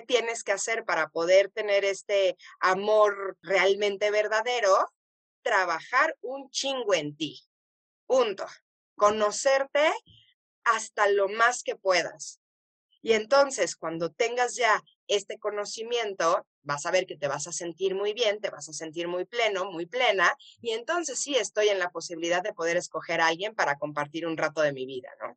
tienes que hacer para poder tener este amor realmente verdadero, trabajar un chingo en ti. Punto. Conocerte hasta lo más que puedas. Y entonces, cuando tengas ya este conocimiento, vas a ver que te vas a sentir muy bien, te vas a sentir muy pleno, muy plena, y entonces sí estoy en la posibilidad de poder escoger a alguien para compartir un rato de mi vida, ¿no?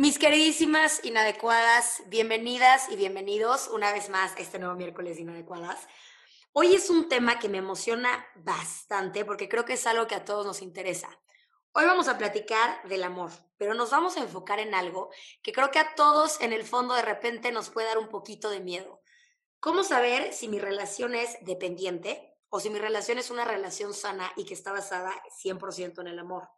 Mis queridísimas inadecuadas, bienvenidas y bienvenidos una vez más este nuevo miércoles inadecuadas. Hoy es un tema que me emociona bastante porque creo que es algo que a todos nos interesa. Hoy vamos a platicar del amor, pero nos vamos a enfocar en algo que creo que a todos en el fondo de repente nos puede dar un poquito de miedo. ¿Cómo saber si mi relación es dependiente o si mi relación es una relación sana y que está basada 100% en el amor?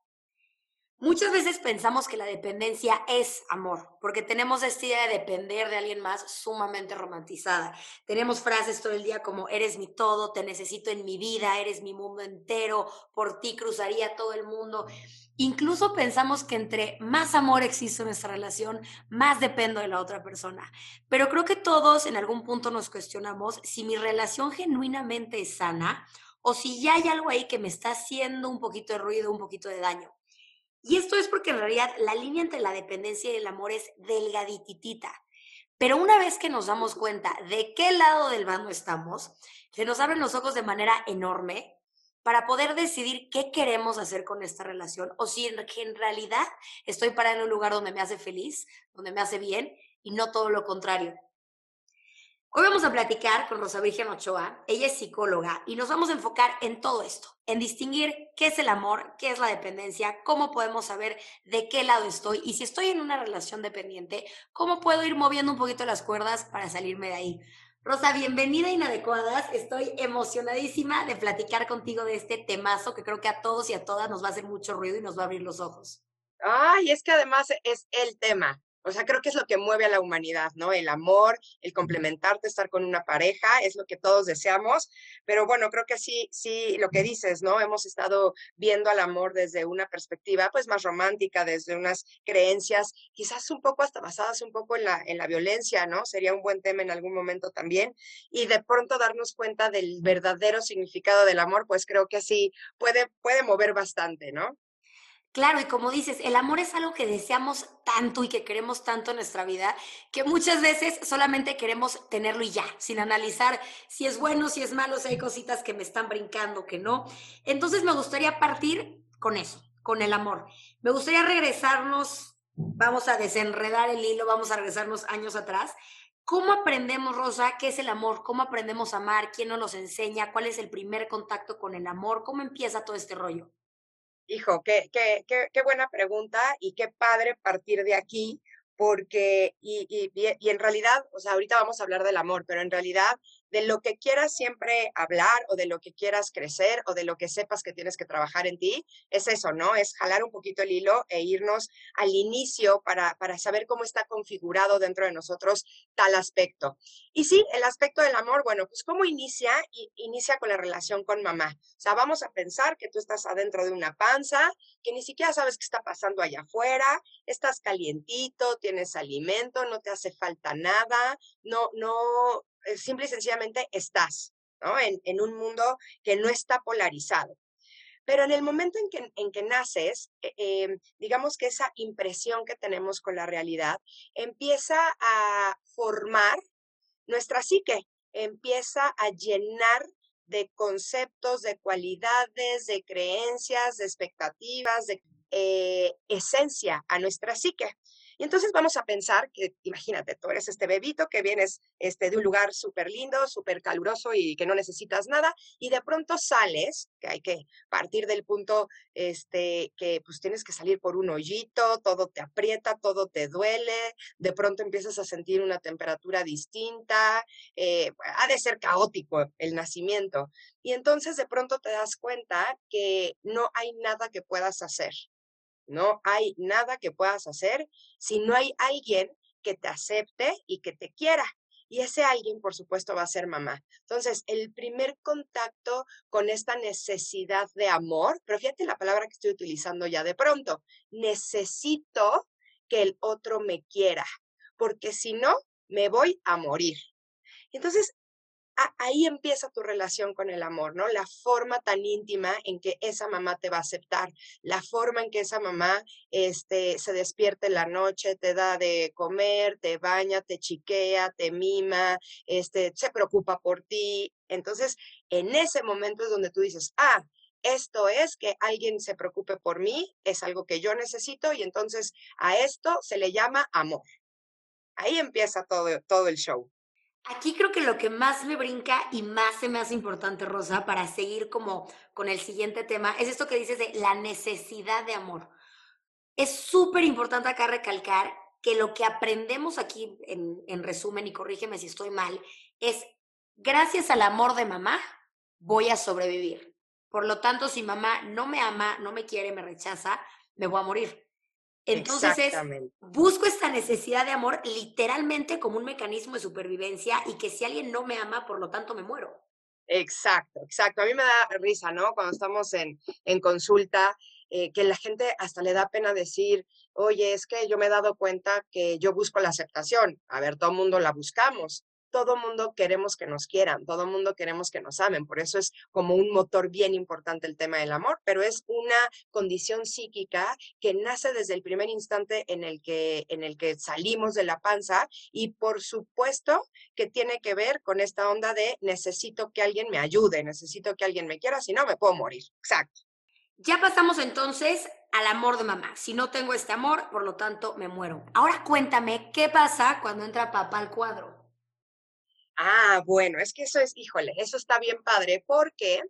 Muchas veces pensamos que la dependencia es amor, porque tenemos esta idea de depender de alguien más sumamente romantizada. Tenemos frases todo el día como eres mi todo, te necesito en mi vida, eres mi mundo entero, por ti cruzaría todo el mundo. Incluso pensamos que entre más amor existe en nuestra relación, más dependo de la otra persona. Pero creo que todos en algún punto nos cuestionamos si mi relación genuinamente es sana o si ya hay algo ahí que me está haciendo un poquito de ruido, un poquito de daño. Y esto es porque en realidad la línea entre la dependencia y el amor es delgadititita. Pero una vez que nos damos cuenta de qué lado del bando estamos, se nos abren los ojos de manera enorme para poder decidir qué queremos hacer con esta relación o si en, realidad estoy para en un lugar donde me hace feliz, donde me hace bien y no todo lo contrario. Hoy vamos a platicar con Rosa Virgen Ochoa. Ella es psicóloga y nos vamos a enfocar en todo esto, en distinguir qué es el amor, qué es la dependencia, cómo podemos saber de qué lado estoy y si estoy en una relación dependiente, cómo puedo ir moviendo un poquito las cuerdas para salirme de ahí. Rosa, bienvenida a Inadecuadas. Estoy emocionadísima de platicar contigo de este temazo que creo que a todos y a todas nos va a hacer mucho ruido y nos va a abrir los ojos. Ay, es que además es el tema. O sea, creo que es lo que mueve a la humanidad, ¿no? El amor, el complementarte, estar con una pareja, es lo que todos deseamos. Pero bueno, creo que sí, sí, lo que dices, ¿no? Hemos estado viendo al amor desde una perspectiva, pues, más romántica, desde unas creencias, quizás un poco hasta basadas un poco en la, en la violencia, ¿no? Sería un buen tema en algún momento también. Y de pronto darnos cuenta del verdadero significado del amor, pues creo que sí puede, puede mover bastante, ¿no? Claro, y como dices, el amor es algo que deseamos tanto y que queremos tanto en nuestra vida, que muchas veces solamente queremos tenerlo y ya, sin analizar si es bueno, si es malo, si hay cositas que me están brincando, que no. Entonces me gustaría partir con eso, con el amor. Me gustaría regresarnos, vamos a desenredar el hilo, vamos a regresarnos años atrás. ¿Cómo aprendemos, Rosa, qué es el amor? ¿Cómo aprendemos a amar? ¿Quién nos los enseña? ¿Cuál es el primer contacto con el amor? ¿Cómo empieza todo este rollo? Hijo, qué, qué, qué, qué buena pregunta y qué padre partir de aquí, porque, y, y, y, en realidad, o sea, ahorita vamos a hablar del amor, pero en realidad de lo que quieras siempre hablar o de lo que quieras crecer o de lo que sepas que tienes que trabajar en ti, es eso, ¿no? Es jalar un poquito el hilo e irnos al inicio para, para saber cómo está configurado dentro de nosotros tal aspecto. Y sí, el aspecto del amor, bueno, pues cómo inicia, inicia con la relación con mamá. O sea, vamos a pensar que tú estás adentro de una panza, que ni siquiera sabes qué está pasando allá afuera, estás calientito, tienes alimento, no te hace falta nada, no, no, simple y sencillamente estás. En, un mundo que no está polarizado. Pero en el momento en que, en que naces, eh, em, digamos que esa impresión que tenemos con la realidad empieza a formar nuestra psique, empieza a llenar de conceptos, de cualidades, de creencias, de expectativas, de eh, esencia a nuestra psique. Y entonces vamos a pensar que, imagínate, tú eres este bebito que vienes este, de un lugar súper lindo, súper caluroso y que no necesitas nada, y de pronto sales, que hay que partir del punto este, que pues tienes que salir por un hoyito, todo te aprieta, todo te duele, de pronto empiezas a sentir una temperatura distinta, eh, ha de ser caótico el nacimiento. Y entonces de pronto te das cuenta que no hay nada que puedas hacer. No hay nada que puedas hacer si no hay alguien que te acepte y que te quiera. Y ese alguien, por supuesto, va a ser mamá. Entonces, el primer contacto con esta necesidad de amor, pero fíjate la palabra que estoy utilizando ya de pronto, necesito que el otro me quiera, porque si no, me voy a morir. Entonces, ahí empieza tu relación con el amor, ¿no? La forma tan íntima en que esa mamá te va a aceptar, la forma en que esa mamá este, se despierte en la noche, te da de comer, te baña, te chiquea, te mima, este, se preocupa por ti. Entonces, en ese momento es donde tú dices, ah, esto es que alguien se preocupe por mí, es algo que yo necesito y entonces a esto se le llama amor. Ahí empieza todo, todo el show. Aquí creo que lo que más me brinca y más se me hace importante, Rosa, para seguir como con el siguiente tema, es esto que dices de la necesidad de amor. Es súper importante acá recalcar que lo que aprendemos aquí, en, en resumen, y corrígeme si estoy mal, es gracias al amor de mamá voy a sobrevivir. Por lo tanto, si mamá no me ama, no me quiere, me rechaza, me voy a morir. Entonces busco esta necesidad de amor literalmente como un mecanismo de supervivencia y que si alguien no me ama, por lo tanto me muero. Exacto, exacto. A mí me da risa, ¿no? Cuando estamos en, en consulta, eh, que la gente hasta le da pena decir, oye, es que yo me he dado cuenta que yo busco la aceptación. A ver, todo el mundo la buscamos todo mundo queremos que nos quieran, todo mundo queremos que nos amen. Por eso es como un motor bien importante el tema del amor, pero es una condición psíquica que nace desde el primer instante en el que, en el que salimos de la panza y por supuesto que tiene que ver con esta onda de necesito que alguien me ayude, necesito que alguien me quiera, si no me puedo morir. Exacto. Ya pasamos entonces al amor de mamá. Si no tengo este amor, por lo tanto, me muero. Ahora cuéntame, ¿qué pasa cuando entra papá al cuadro? Ah, bueno, es que eso es, híjole, eso está bien padre porque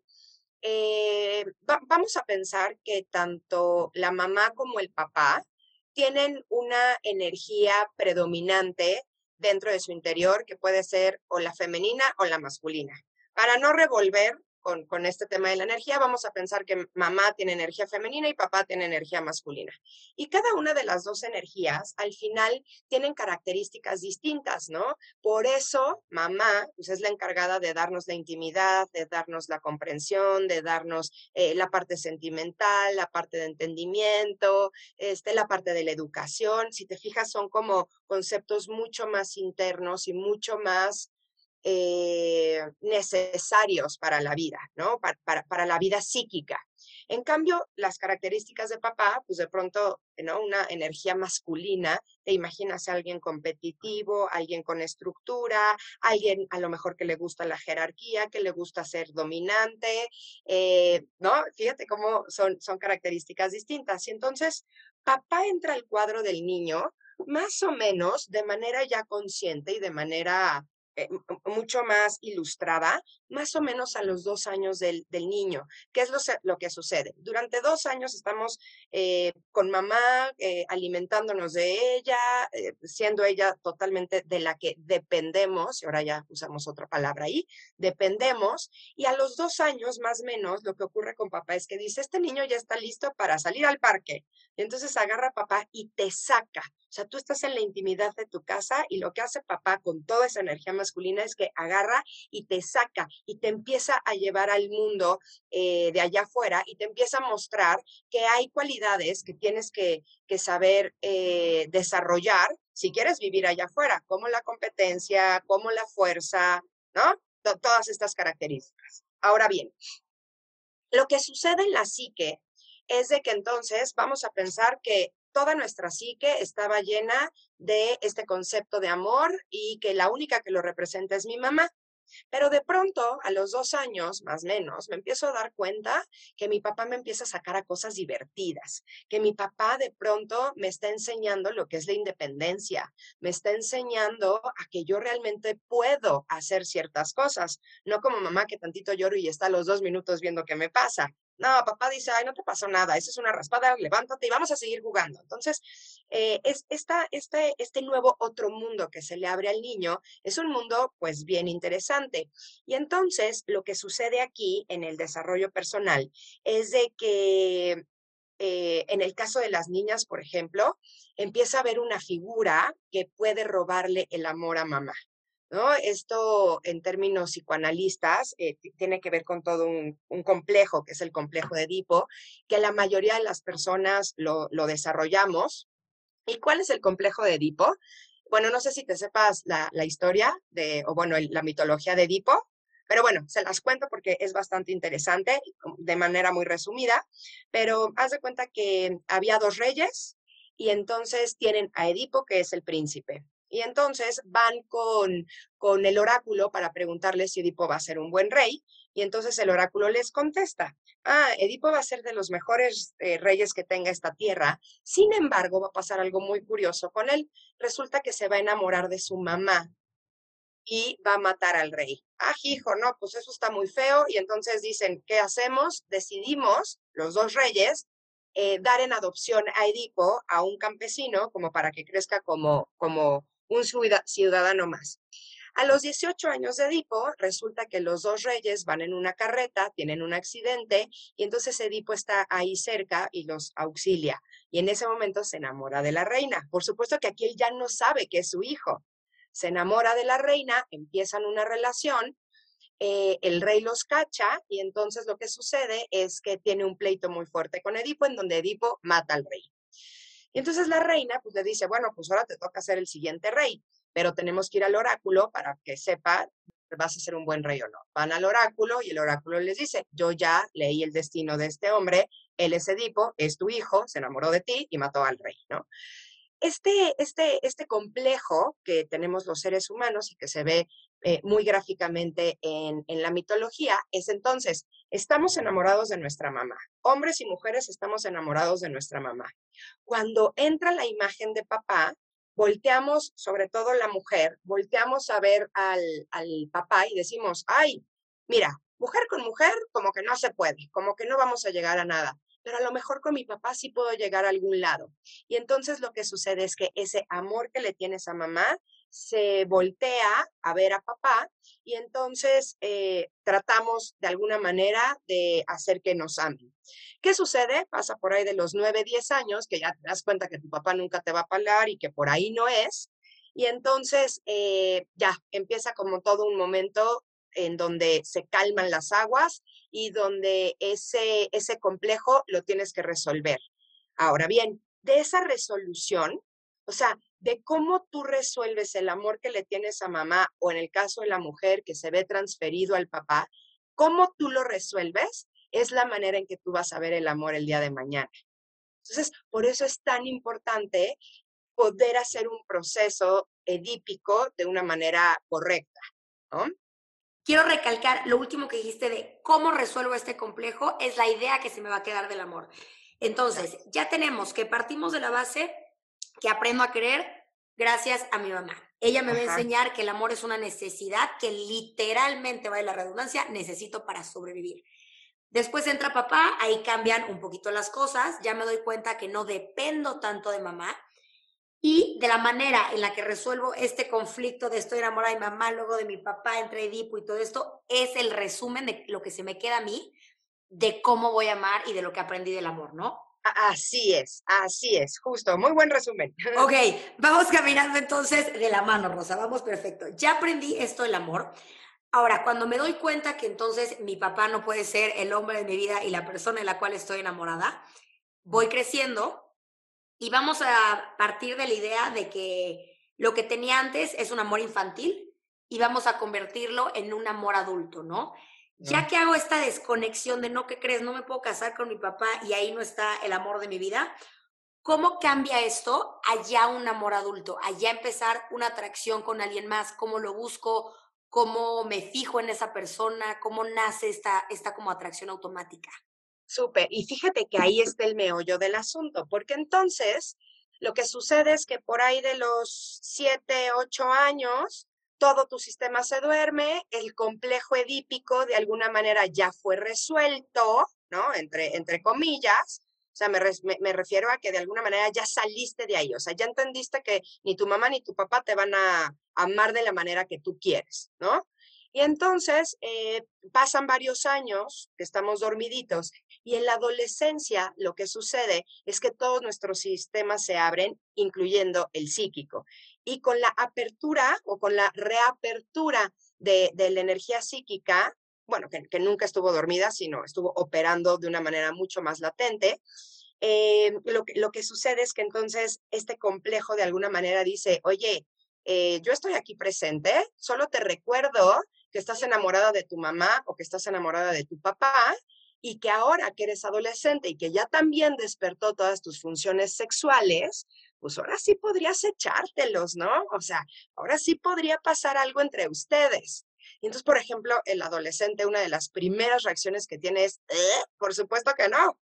eh, vamos a pensar que tanto la mamá como el papá tienen una energía predominante dentro de su interior que puede ser o la femenina o la masculina. Para no revolver con, con, este tema de la energía, vamos a pensar que mamá tiene energía femenina y papá tiene energía masculina. Y cada una de las dos energías al final tienen características distintas, ¿no? Por eso mamá pues, es la encargada de darnos la intimidad, de darnos la comprensión, de darnos eh, la parte sentimental, la parte de entendimiento, este, la parte de la educación. Si te fijas, son como conceptos mucho más internos y mucho más eh, necesarios para la vida, ¿no? Para, para, la vida psíquica. En cambio, las características de papá, pues de pronto, ¿no? Una energía masculina, te imaginas a alguien competitivo, alguien con estructura, alguien a lo mejor que le gusta la jerarquía, que le gusta ser dominante, eh, ¿no? Fíjate cómo son, son características distintas. Y entonces, papá entra al cuadro del niño más o menos de manera ya consciente y de manera eh, mucho más ilustrada, más o menos a los dos años del, del niño. ¿Qué es lo, lo, que sucede? Durante dos años estamos eh, con mamá, eh, alimentándonos de ella, siendo ella totalmente de la que dependemos, y ahora ya usamos otra palabra ahí, dependemos, y a los dos años más o menos lo que ocurre con papá es que dice, este niño ya está listo para salir al parque. Y entonces agarra a papá y te saca. O sea, tú estás en la intimidad de tu casa y lo que hace papá con toda esa energía masculina es que agarra y te saca y te empieza a llevar al mundo eh, de allá afuera y te empieza a mostrar que hay cualidades que tienes que, saber eh, desarrollar si quieres vivir allá afuera, como la competencia, como la fuerza, ¿no? todas estas características. Ahora bien, lo que sucede en la psique es de que entonces vamos a pensar que toda nuestra psique estaba llena de este concepto de amor y que la única que lo representa es mi mamá. Pero de pronto, a los dos años, más o menos, me empiezo a dar cuenta que mi papá me empieza a sacar a cosas divertidas, que mi papá de pronto me está enseñando lo que es la independencia, me está enseñando a que yo realmente puedo hacer ciertas cosas, no como mamá que tantito lloro y está a los dos minutos viendo qué me pasa. No, papá dice, ay, no te pasó nada, eso es una raspada, levántate y vamos a seguir jugando. Entonces, eh, es esta, este, este nuevo otro mundo que se le abre al niño es un mundo pues bien interesante. Y entonces, lo que sucede aquí en el desarrollo personal es de que eh, en el caso de las niñas, por ejemplo, empieza a haber una figura que puede robarle el amor a mamá. ¿No? Esto en términos psicoanalistas eh, tiene que ver con todo un, complejo, que es el complejo de Edipo, que la mayoría de las personas lo, desarrollamos. ¿Y cuál es el complejo de Edipo? Bueno, no sé si te sepas la, historia de, o bueno, la mitología de Edipo, pero bueno, se las cuento porque es bastante interesante, de manera muy resumida, pero haz de cuenta que había dos reyes y entonces tienen a Edipo, que es el príncipe, y entonces van con, con el oráculo para preguntarle si Edipo va a ser un buen rey. Y entonces el oráculo les contesta, ah, Edipo va a ser de los mejores eh, reyes que tenga esta tierra. Sin embargo, va a pasar algo muy curioso con él. Resulta que se va a enamorar de su mamá y va a matar al rey. Ah, hijo, no, pues eso está muy feo. Y entonces dicen, ¿qué hacemos? Decidimos, los dos reyes, eh, dar en adopción a Edipo, a un campesino, como para que crezca como, como un ciudadano más. A los 18 años de Edipo, resulta que los dos reyes van en una carreta, tienen un accidente y entonces Edipo está ahí cerca y los auxilia. Y en ese momento se enamora de la reina. Por supuesto que aquí él ya no sabe que es su hijo. Se enamora de la reina, empiezan una relación, eh, el rey los cacha y entonces lo que sucede es que tiene un pleito muy fuerte con Edipo en donde Edipo mata al rey. Y entonces la reina pues le dice, bueno, pues ahora te toca ser el siguiente rey, pero tenemos que ir al oráculo para que sepa vas a ser un buen rey o no. Van al oráculo y el oráculo les dice, yo ya leí el destino de este hombre, él es Edipo, es tu hijo, se enamoró de ti y mató al rey, ¿no? Este, este, este complejo que tenemos los seres humanos y que se ve eh, muy gráficamente en, la mitología es entonces, estamos enamorados de nuestra mamá. Hombres y mujeres estamos enamorados de nuestra mamá. Cuando entra la imagen de papá, volteamos, sobre todo la mujer, volteamos a ver al, al papá y decimos, ay, mira, mujer con mujer como que no se puede, como que no vamos a llegar a nada pero a lo mejor con mi papá sí puedo llegar a algún lado. Y entonces lo que sucede es que ese amor que le tienes a mamá se voltea a ver a papá y entonces eh, tratamos de alguna manera de hacer que nos amen. ¿Qué sucede? Pasa por ahí de los 9, 10 años, que ya te das cuenta que tu papá nunca te va a pagar y que por ahí no es. Y entonces eh, ya empieza como todo un momento en donde se calman las aguas y donde ese, ese complejo lo tienes que resolver. Ahora bien, de esa resolución, o sea, de cómo tú resuelves el amor que le tienes a mamá o en el caso de la mujer que se ve transferido al papá, cómo tú lo resuelves es la manera en que tú vas a ver el amor el día de mañana. Entonces, por eso es tan importante poder hacer un proceso edípico de una manera correcta, ¿no? Quiero recalcar lo último que dijiste de cómo resuelvo este complejo, es la idea que se me va a quedar del amor. Entonces, ya tenemos que partimos de la base que aprendo a querer gracias a mi mamá. Ella me va a enseñar que el amor es una necesidad que literalmente, va de la redundancia, necesito para sobrevivir. Después entra papá, ahí cambian un poquito las cosas, ya me doy cuenta que no dependo tanto de mamá, y de la manera en la que resuelvo este conflicto de estoy enamorada de mi mamá, luego de mi papá, entre Edipo y todo esto, es el resumen de lo que se me queda a mí, de cómo voy a amar y de lo que aprendí del amor, ¿no? Así es, así es, justo, muy buen resumen. Ok, vamos caminando entonces de la mano, Rosa, vamos perfecto. Ya aprendí esto del amor. Ahora, cuando me doy cuenta que entonces mi papá no puede ser el hombre de mi vida y la persona en la cual estoy enamorada, voy creciendo y vamos a partir de la idea de que lo que tenía antes es un amor infantil y vamos a convertirlo en un amor adulto, ¿no? Ya que hago esta desconexión de no, ¿qué crees? No me puedo casar con mi papá y ahí no está el amor de mi vida. ¿Cómo cambia esto allá un amor adulto? Allá empezar una atracción con alguien más, cómo lo busco, cómo me fijo en esa persona, cómo nace esta, esta como atracción automática. Súper. Y fíjate que ahí está el meollo del asunto, porque entonces lo que sucede es que por ahí de los siete, ocho años, todo tu sistema se duerme, el complejo edípico de alguna manera ya fue resuelto, ¿no? Entre, entre comillas. O sea, me, me, refiero a que de alguna manera ya saliste de ahí, o sea, ya entendiste que ni tu mamá ni tu papá te van a amar de la manera que tú quieres, ¿no? Y entonces eh, pasan varios años que estamos dormiditos y en la adolescencia lo que sucede es que todos nuestros sistemas se abren, incluyendo el psíquico. Y con la apertura o con la reapertura de, la energía psíquica, bueno, que, nunca estuvo dormida, sino estuvo operando de una manera mucho más latente, eh, lo, lo que sucede es que entonces este complejo de alguna manera dice, oye, eh, yo estoy aquí presente, solo te recuerdo que estás enamorada de tu mamá o que estás enamorada de tu papá y que ahora que eres adolescente y que ya también despertó todas tus funciones sexuales, pues ahora sí podrías echártelos, ¿no? O sea, ahora sí podría pasar algo entre ustedes. Y entonces, por ejemplo, el adolescente, una de las primeras reacciones que tiene es, ¿Eh? por supuesto que no,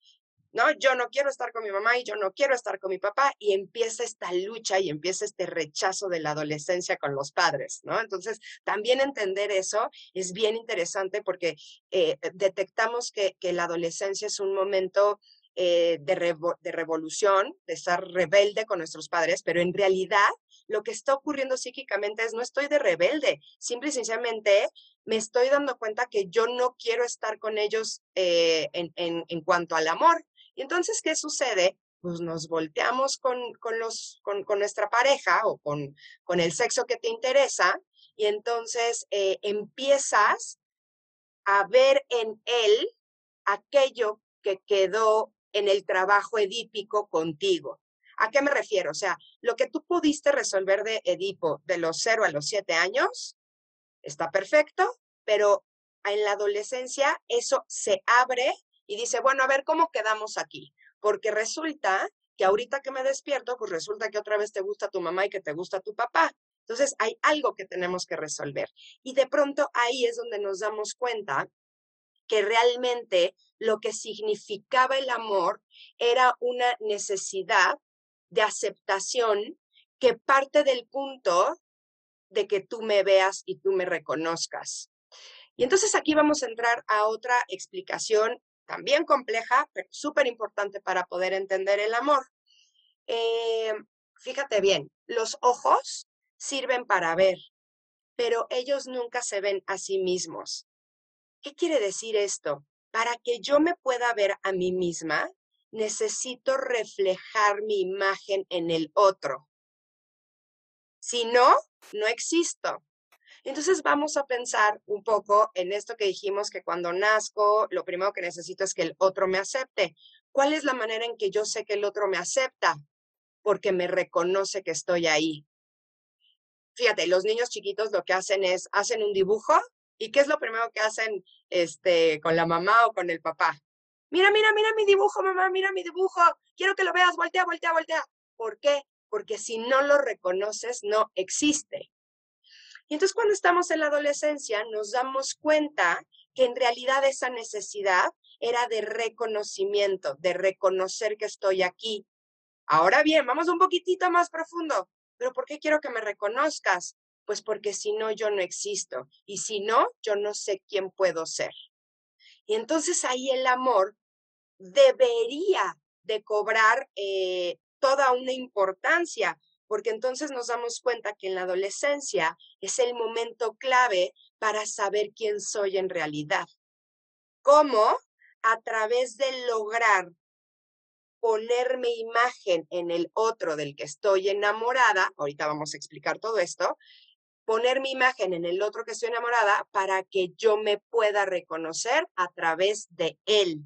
¿no? Yo no quiero estar con mi mamá y yo no quiero estar con mi papá y empieza esta lucha y empieza este rechazo de la adolescencia con los padres, ¿no? Entonces, también entender eso es bien interesante porque eh, detectamos que, que, la adolescencia es un momento eh, de, de revolución, de estar rebelde con nuestros padres, pero en realidad lo que está ocurriendo psíquicamente es no estoy de rebelde, simple y sencillamente me estoy dando cuenta que yo no quiero estar con ellos eh, en, en, en, cuanto al amor, y entonces, ¿qué sucede? Pues nos volteamos con, con, los, con, con nuestra pareja o con, con, el sexo que te interesa y entonces eh, empiezas a ver en él aquello que quedó en el trabajo edípico contigo. ¿A qué me refiero? O sea, lo que tú pudiste resolver de Edipo de los 0 a los 7 años está perfecto, pero en la adolescencia eso se abre y dice, bueno, a ver, ¿cómo quedamos aquí? Porque resulta que ahorita que me despierto, pues resulta que otra vez te gusta tu mamá y que te gusta tu papá. Entonces hay algo que tenemos que resolver. Y de pronto ahí es donde nos damos cuenta que realmente lo que significaba el amor era una necesidad de aceptación que parte del punto de que tú me veas y tú me reconozcas. Y entonces aquí vamos a entrar a otra explicación también compleja, pero súper importante para poder entender el amor. Eh, fíjate bien, los ojos sirven para ver, pero ellos nunca se ven a sí mismos. ¿Qué quiere decir esto? Para que yo me pueda ver a mí misma, necesito reflejar mi imagen en el otro. Si no, no existo. Entonces vamos a pensar un poco en esto que dijimos que cuando nazco, lo primero que necesito es que el otro me acepte. ¿Cuál es la manera en que yo sé que el otro me acepta? Porque me reconoce que estoy ahí. Fíjate, los niños chiquitos lo que hacen es, hacen un dibujo y ¿qué es lo primero que hacen este, con la mamá o con el papá? Mira, mira, mira mi dibujo, mamá, mira mi dibujo. Quiero que lo veas, voltea, voltea, voltea. ¿Por qué? Porque si no lo reconoces, no existe. Y entonces cuando estamos en la adolescencia nos damos cuenta que en realidad esa necesidad era de reconocimiento, de reconocer que estoy aquí. Ahora bien, vamos un poquitito más profundo. ¿Pero por qué quiero que me reconozcas? Pues porque si no, yo no existo. Y si no, yo no sé quién puedo ser. Y entonces ahí el amor debería de cobrar eh, toda una importancia, porque entonces nos damos cuenta que en la adolescencia es el momento clave para saber quién soy en realidad. ¿Cómo? A través de lograr ponerme imagen en el otro del que estoy enamorada, ahorita vamos a explicar todo esto, poner mi imagen en el otro que estoy enamorada para que yo me pueda reconocer a través de él.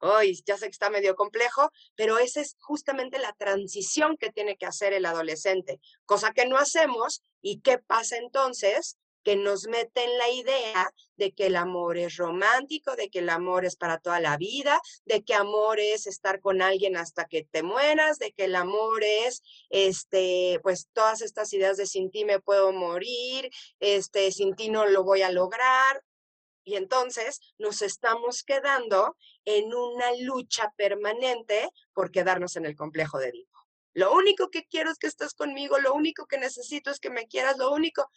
Hoy ya sé que está medio complejo, pero esa es justamente la transición que tiene que hacer el adolescente, cosa que no hacemos. ¿Y qué pasa entonces? que nos meten la idea de que el amor es romántico, de que el amor es para toda la vida, de que amor es estar con alguien hasta que te mueras, de que el amor es, este, pues todas estas ideas de sin ti me puedo morir, este, sin ti no lo voy a lograr. Y entonces nos estamos quedando en una lucha permanente por quedarnos en el complejo de Edipo. Lo único que quiero es que estés conmigo, lo único que necesito es que me quieras, lo único,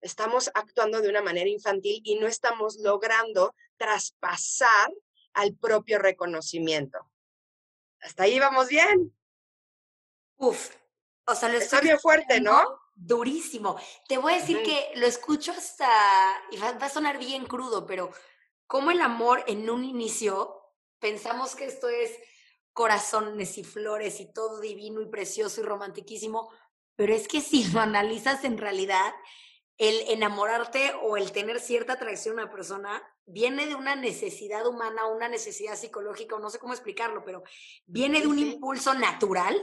estamos actuando de una manera infantil y no estamos logrando traspasar al propio reconocimiento. Hasta ahí vamos bien. Uf, o sea, lo Está bien fuerte, ¿no? Durísimo. Te voy a decir que lo escucho hasta, y va, va a sonar bien crudo, pero como el amor en un inicio, pensamos que esto es corazones y flores y todo divino y precioso y romantiquísimo, pero es que si lo analizas en realidad, el enamorarte o el tener cierta atracción a una persona viene de una necesidad humana, una necesidad psicológica, o no sé cómo explicarlo, pero viene de un impulso natural.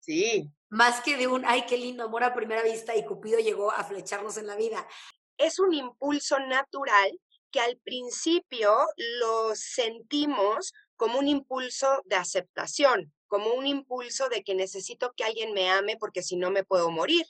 Sí. Más que de un, ay, qué lindo amor a primera vista y Cupido llegó a flecharnos en la vida. Es un impulso natural que al principio lo sentimos como un impulso de aceptación, como un impulso de que necesito que alguien me ame porque si no me puedo morir.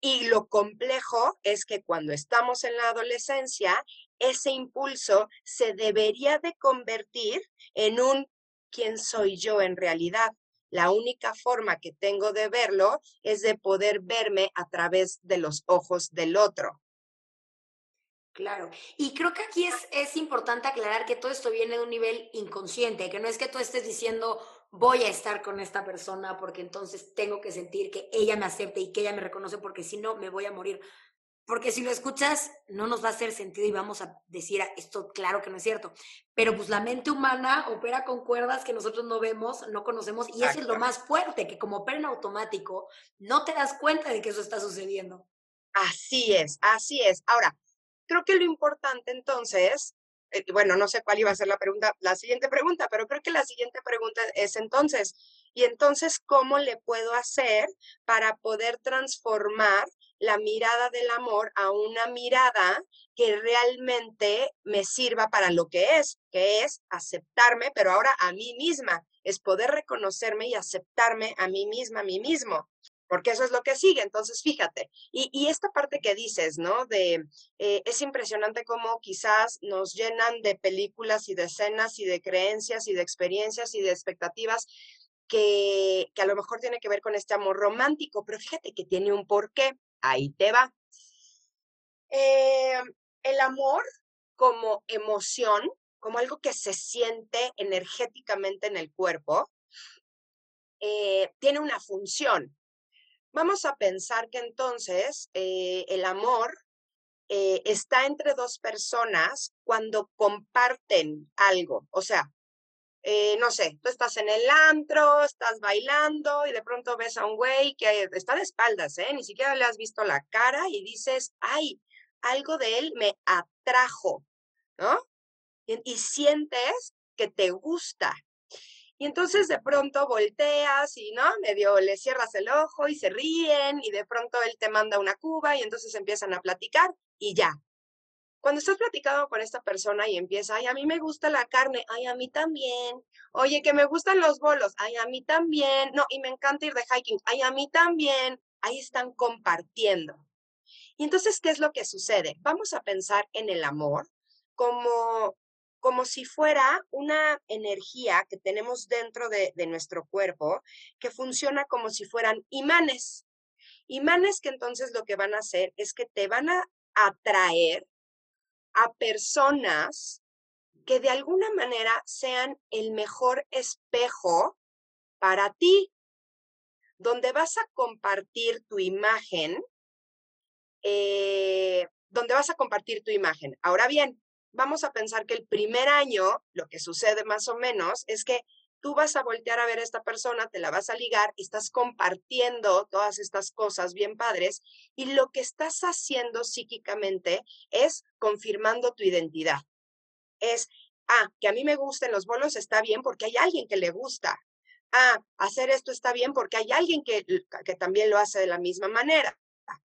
Y lo complejo es que cuando estamos en la adolescencia, ese impulso se debería de convertir en un quién soy yo en realidad. La única forma que tengo de verlo es de poder verme a través de los ojos del otro. Claro. Y creo que aquí es, es importante aclarar que todo esto viene de un nivel inconsciente, que no es que tú estés diciendo voy a estar con esta persona porque entonces tengo que sentir que ella me acepte y que ella me reconoce porque si no me voy a morir. Porque si lo escuchas, no nos va a hacer sentido y vamos a decir, ah, esto claro que no es cierto. Pero pues la mente humana opera con cuerdas que nosotros no vemos, no conocemos, y eso es lo más fuerte, que como opera en automático, no te das cuenta de que eso está sucediendo. Así es, así es. Ahora, creo que lo importante entonces, eh, bueno, no sé cuál iba a ser la pregunta, la siguiente pregunta, pero creo que la siguiente pregunta es entonces, ¿y entonces cómo le puedo hacer para poder transformar la mirada del amor a una mirada que realmente me sirva para lo que es, que es aceptarme, pero ahora a mí misma, es poder reconocerme y aceptarme a mí misma, a mí mismo porque eso es lo que sigue. Entonces, fíjate, y, esta parte que dices, ¿no? De, eh, es impresionante cómo quizás nos llenan de películas y de escenas y de creencias y de experiencias y de expectativas que, que a lo mejor tiene que ver con este amor romántico, pero fíjate que tiene un porqué. Ahí te va. Eh, el amor como emoción, como algo que se siente energéticamente en el cuerpo, eh, tiene una función. Vamos a pensar que entonces eh, el amor eh, está entre dos personas cuando comparten algo. O sea, eh, no sé, tú estás en el antro, estás bailando y de pronto ves a un güey que está de espaldas, ¿eh? Ni siquiera le has visto la cara y dices, ay, algo de él me atrajo, ¿no? y sientes que te gusta. Y entonces de pronto volteas y, ¿no? Medio le cierras el ojo y se ríen y de pronto él te manda una cuba y entonces empiezan a platicar y ya. Cuando estás platicando con esta persona y empieza, ay, a mí me gusta la carne, ay, a mí también. Oye, que me gustan los bolos, ay, a mí también. No, y me encanta ir de hiking, ay, a mí también. Ahí están compartiendo. Y entonces, ¿qué es lo que sucede? Vamos a pensar en el amor como como si fuera una energía que tenemos dentro de, nuestro cuerpo que funciona como si fueran imanes. Imanes que entonces lo que van a hacer es que te van a atraer a personas que de alguna manera sean el mejor espejo para ti, donde vas a compartir tu imagen, eh, donde vas a compartir tu imagen. Ahora bien, vamos a pensar que el primer año, lo que sucede más o menos, es que tú vas a voltear a ver a esta persona, te la vas a ligar estás compartiendo todas estas cosas bien padres y lo que estás haciendo psíquicamente es confirmando tu identidad. Es, ah, que a mí me gusten los bolos está bien porque hay alguien que le gusta. Ah, hacer esto está bien porque hay alguien que, que también lo hace de la misma manera.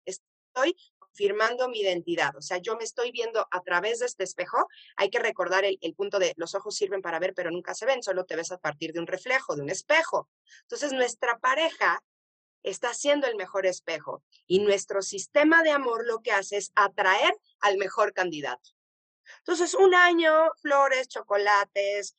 Estoy firmando mi identidad. O sea, yo me estoy viendo a través de este espejo. Hay que recordar el, punto de los ojos sirven para ver, pero nunca se ven, solo te ves a partir de un reflejo, de un espejo. Entonces, nuestra pareja está siendo el mejor espejo y nuestro sistema de amor lo que hace es atraer al mejor candidato. Entonces, un año, flores, chocolates,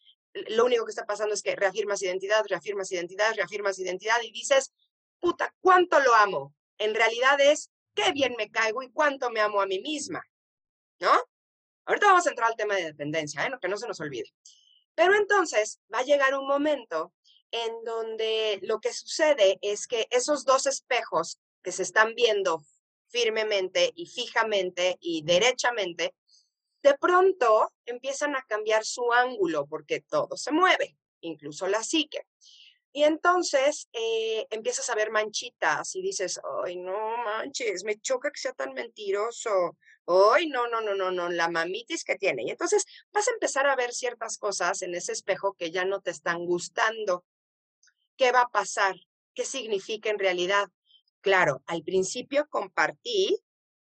lo único que está pasando es que reafirmas identidad, reafirmas identidad, reafirmas identidad y dices, puta, ¿cuánto lo amo? En realidad es, qué bien me caigo y cuánto me amo a mí misma, ¿no? Ahorita vamos a entrar al tema de dependencia, ¿eh? que no se nos olvide. Pero entonces va a llegar un momento en donde lo que sucede es que esos dos espejos que se están viendo firmemente y fijamente y derechamente de pronto empiezan a cambiar su ángulo porque todo se mueve, incluso la psique. Y entonces eh, empiezas a ver manchitas y dices, ay, no manches, me choca que sea tan mentiroso. Ay, no, no, no, no, no, la mamitis que tiene. Y entonces vas a empezar a ver ciertas cosas en ese espejo que ya no te están gustando. ¿Qué va a pasar? ¿Qué significa en realidad? Claro, al principio compartí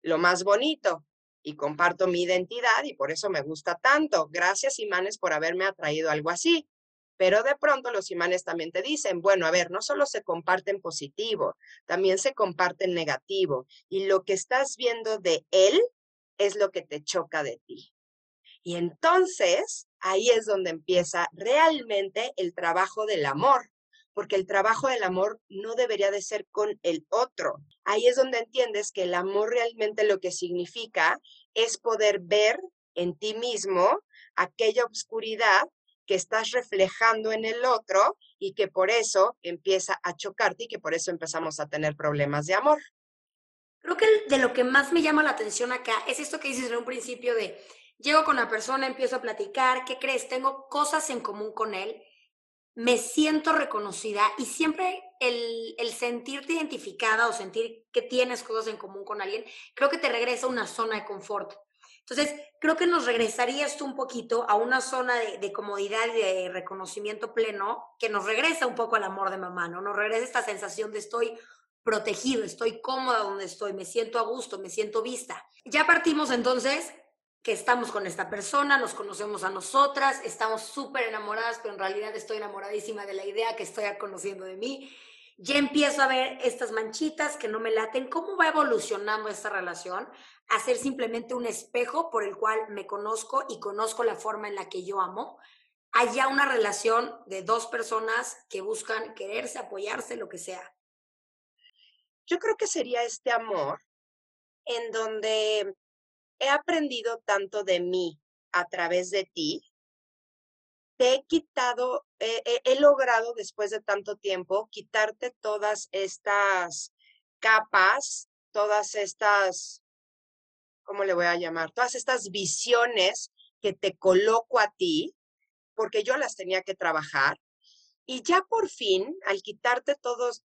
lo más bonito, y comparto mi identidad y por eso me gusta tanto. Gracias, imanes, por haberme atraído algo así. Pero de pronto los imanes también te dicen, bueno, a ver, no solo se comparten positivo, también se comparten negativo. Y lo que estás viendo de él es lo que te choca de ti. Y entonces ahí es donde empieza realmente el trabajo del amor porque el trabajo del amor no debería de ser con el otro. Ahí es donde entiendes que el amor realmente lo que significa es poder ver en ti mismo aquella oscuridad que estás reflejando en el otro y que por eso empieza a chocarte y que por eso empezamos a tener problemas de amor. Creo que de lo que más me llama la atención acá es esto que dices en un principio de, llego con la persona, empiezo a platicar, ¿qué crees? Tengo cosas en común con él me siento reconocida y siempre el, el, sentirte identificada o sentir que tienes cosas en común con alguien, creo que te regresa a una zona de confort. Entonces, creo que nos regresaría esto un poquito a una zona de, de, comodidad y de reconocimiento pleno que nos regresa un poco al amor de mamá, ¿no? Nos regresa esta sensación de estoy protegido, estoy cómoda donde estoy, me siento a gusto, me siento vista. Ya partimos entonces que estamos con esta persona, nos conocemos a nosotras, estamos súper enamoradas, pero en realidad estoy enamoradísima de la idea que estoy conociendo de mí. Ya empiezo a ver estas manchitas que no me laten. ¿Cómo va evolucionando esta relación? A ser simplemente un espejo por el cual me conozco y conozco la forma en la que yo amo. Ya una relación de dos personas que buscan quererse, apoyarse, lo que sea. Yo creo que sería este amor en donde he aprendido tanto de mí a través de ti, te he quitado, he logrado después de tanto tiempo quitarte todas estas capas, todas estas, ¿cómo le voy a llamar? Todas estas visiones que te coloco a ti, porque yo las tenía que trabajar. Y ya por fin, al quitarte todos,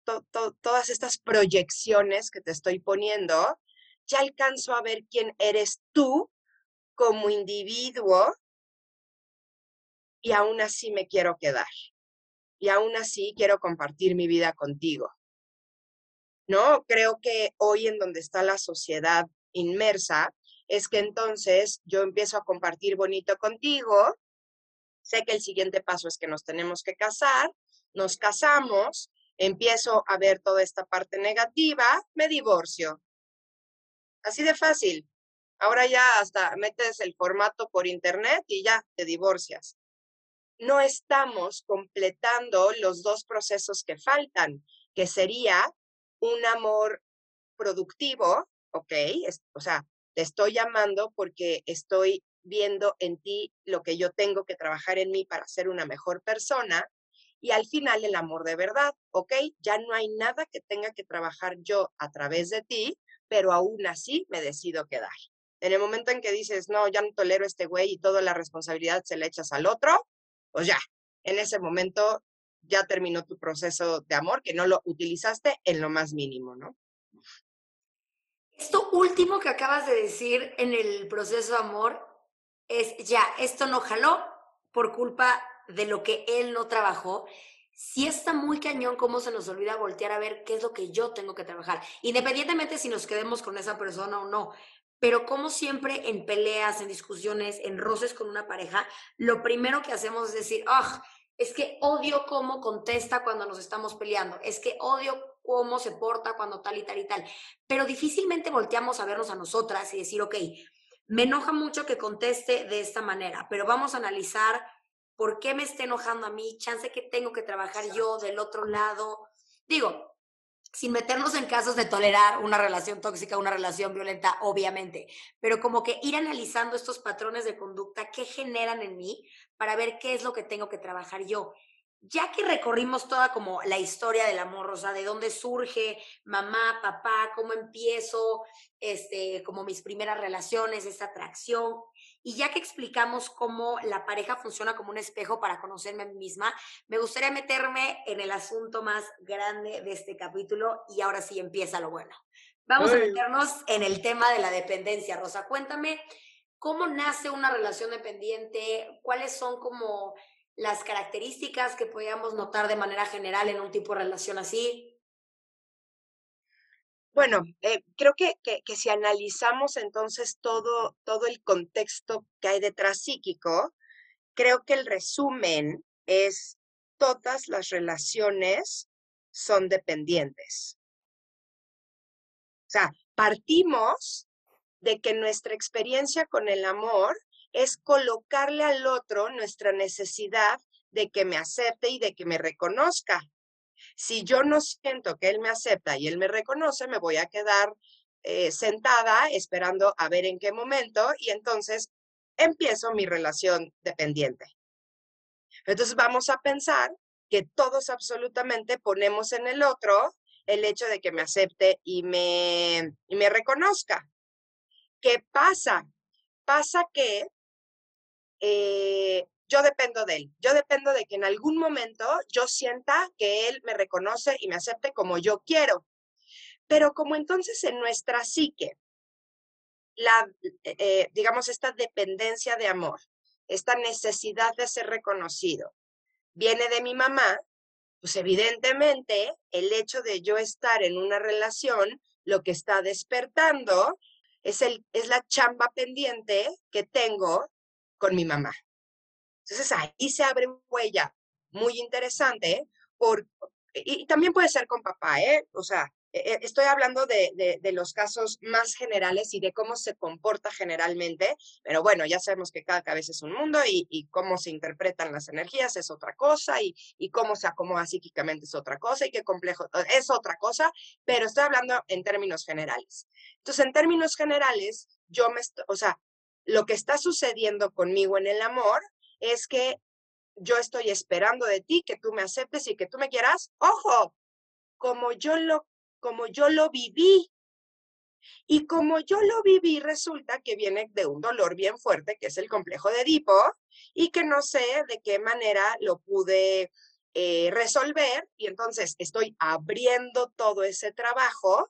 todas estas proyecciones que te estoy poniendo, ya alcanzo a ver quién eres tú como individuo y aún así me quiero quedar. Y aún así quiero compartir mi vida contigo. ¿No? Creo que hoy en donde está la sociedad inmersa es que entonces yo empiezo a compartir bonito contigo. Sé que el siguiente paso es que nos tenemos que casar, nos casamos, empiezo a ver toda esta parte negativa, me divorcio, Así de fácil. Ahora ya hasta metes el formato por internet y ya te divorcias. No estamos completando los dos procesos que faltan, que sería un amor productivo, ¿ok? o sea, te estoy llamando porque estoy viendo en ti lo que yo tengo que trabajar en mí para ser una mejor persona. Y al final el amor de verdad, ¿ok? Ya no hay nada que tenga que trabajar yo a través de ti, pero aún así me decido quedar. En el momento en que dices, no, ya no tolero a este güey y toda la responsabilidad se le echas al otro, pues ya, en ese momento ya terminó tu proceso de amor, que no lo utilizaste en lo más mínimo, ¿no? Esto último que acabas de decir en el proceso de amor es, ya, esto no jaló por culpa de lo que él no trabajó. sí está muy cañón cómo se nos olvida voltear a ver qué es lo que yo tengo que trabajar, independientemente si nos quedemos con esa persona o no. Pero como siempre en peleas, en discusiones, en roces con una pareja, lo primero que hacemos es decir, ah, es que odio cómo contesta cuando nos estamos peleando, es que odio cómo se porta cuando tal y tal y tal. Pero difícilmente volteamos a vernos a nosotras y decir, ok, me enoja mucho que conteste de esta manera, pero vamos a analizar por qué me está enojando a mí, chance que tengo que trabajar yo del otro lado. Digo, sin meternos en casos de tolerar una relación tóxica, una relación violenta, obviamente, pero como que ir analizando estos patrones de conducta, qué generan en mí, para ver qué es lo que tengo que trabajar yo ya que recorrimos toda como la historia del amor, o sea, de dónde surge mamá, papá, cómo empiezo, este, como mis primeras relaciones, esta atracción, y ya que explicamos cómo la pareja funciona como un espejo para conocerme a mí misma, me gustaría meterme en el asunto más grande de este capítulo y ahora sí empieza lo bueno. Vamos a meternos en el tema de la dependencia. Rosa, cuéntame cómo nace una relación dependiente, cuáles son como las características que podíamos notar de manera general en un tipo de relación así? Bueno, eh, creo que, que, que, si analizamos entonces todo, todo el contexto que hay detrás psíquico, creo que el resumen es todas las relaciones son dependientes. O sea, partimos de que nuestra experiencia con el amor es colocarle al otro nuestra necesidad de que me acepte y de que me reconozca. Si yo no siento que él me acepta y él me reconoce, me voy a quedar eh, sentada esperando a ver en qué momento y entonces empiezo mi relación dependiente. Entonces vamos a pensar que todos absolutamente ponemos en el otro el hecho de que me acepte y me, y me reconozca. ¿Qué pasa? Pasa que eh, yo dependo de él. Yo dependo de que en algún momento yo sienta que él me reconoce y me acepte como yo quiero. Pero como entonces en nuestra psique, la, eh, eh, digamos, esta dependencia de amor, esta necesidad de ser reconocido, viene de mi mamá, pues evidentemente el hecho de yo estar en una relación, lo que está despertando es, el, es la chamba pendiente que tengo con mi mamá. Entonces ahí se abre una huella muy interesante por, y, también puede ser con papá, ¿eh? O sea, e, e, estoy hablando de, de, los casos más generales y de cómo se comporta generalmente, pero bueno, ya sabemos que cada cabeza es un mundo y, y cómo se interpretan las energías es otra cosa y, y, cómo se acomoda psíquicamente es otra cosa y qué complejo es otra cosa, pero estoy hablando en términos generales. Entonces, en términos generales, yo me, o sea, lo que está sucediendo conmigo en el amor es que yo estoy esperando de ti que tú me aceptes y que tú me quieras. Ojo, como yo lo, como yo lo viví. Y como yo lo viví, resulta que viene de un dolor bien fuerte, que es el complejo de Edipo, y que no sé de qué manera lo pude eh, resolver. Y entonces estoy abriendo todo ese trabajo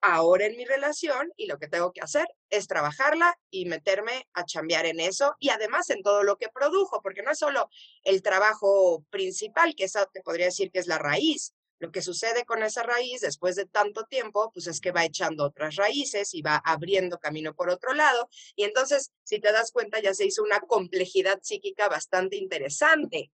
ahora en mi relación y lo que tengo que hacer es trabajarla y meterme a chambear en eso y además en todo lo que produjo, porque no es solo el trabajo principal, que esa te podría decir que es la raíz. Lo que sucede con esa raíz después de tanto tiempo, pues es que va echando otras raíces y va abriendo camino por otro lado. Y entonces, si te das cuenta, ya se hizo una complejidad psíquica bastante interesante.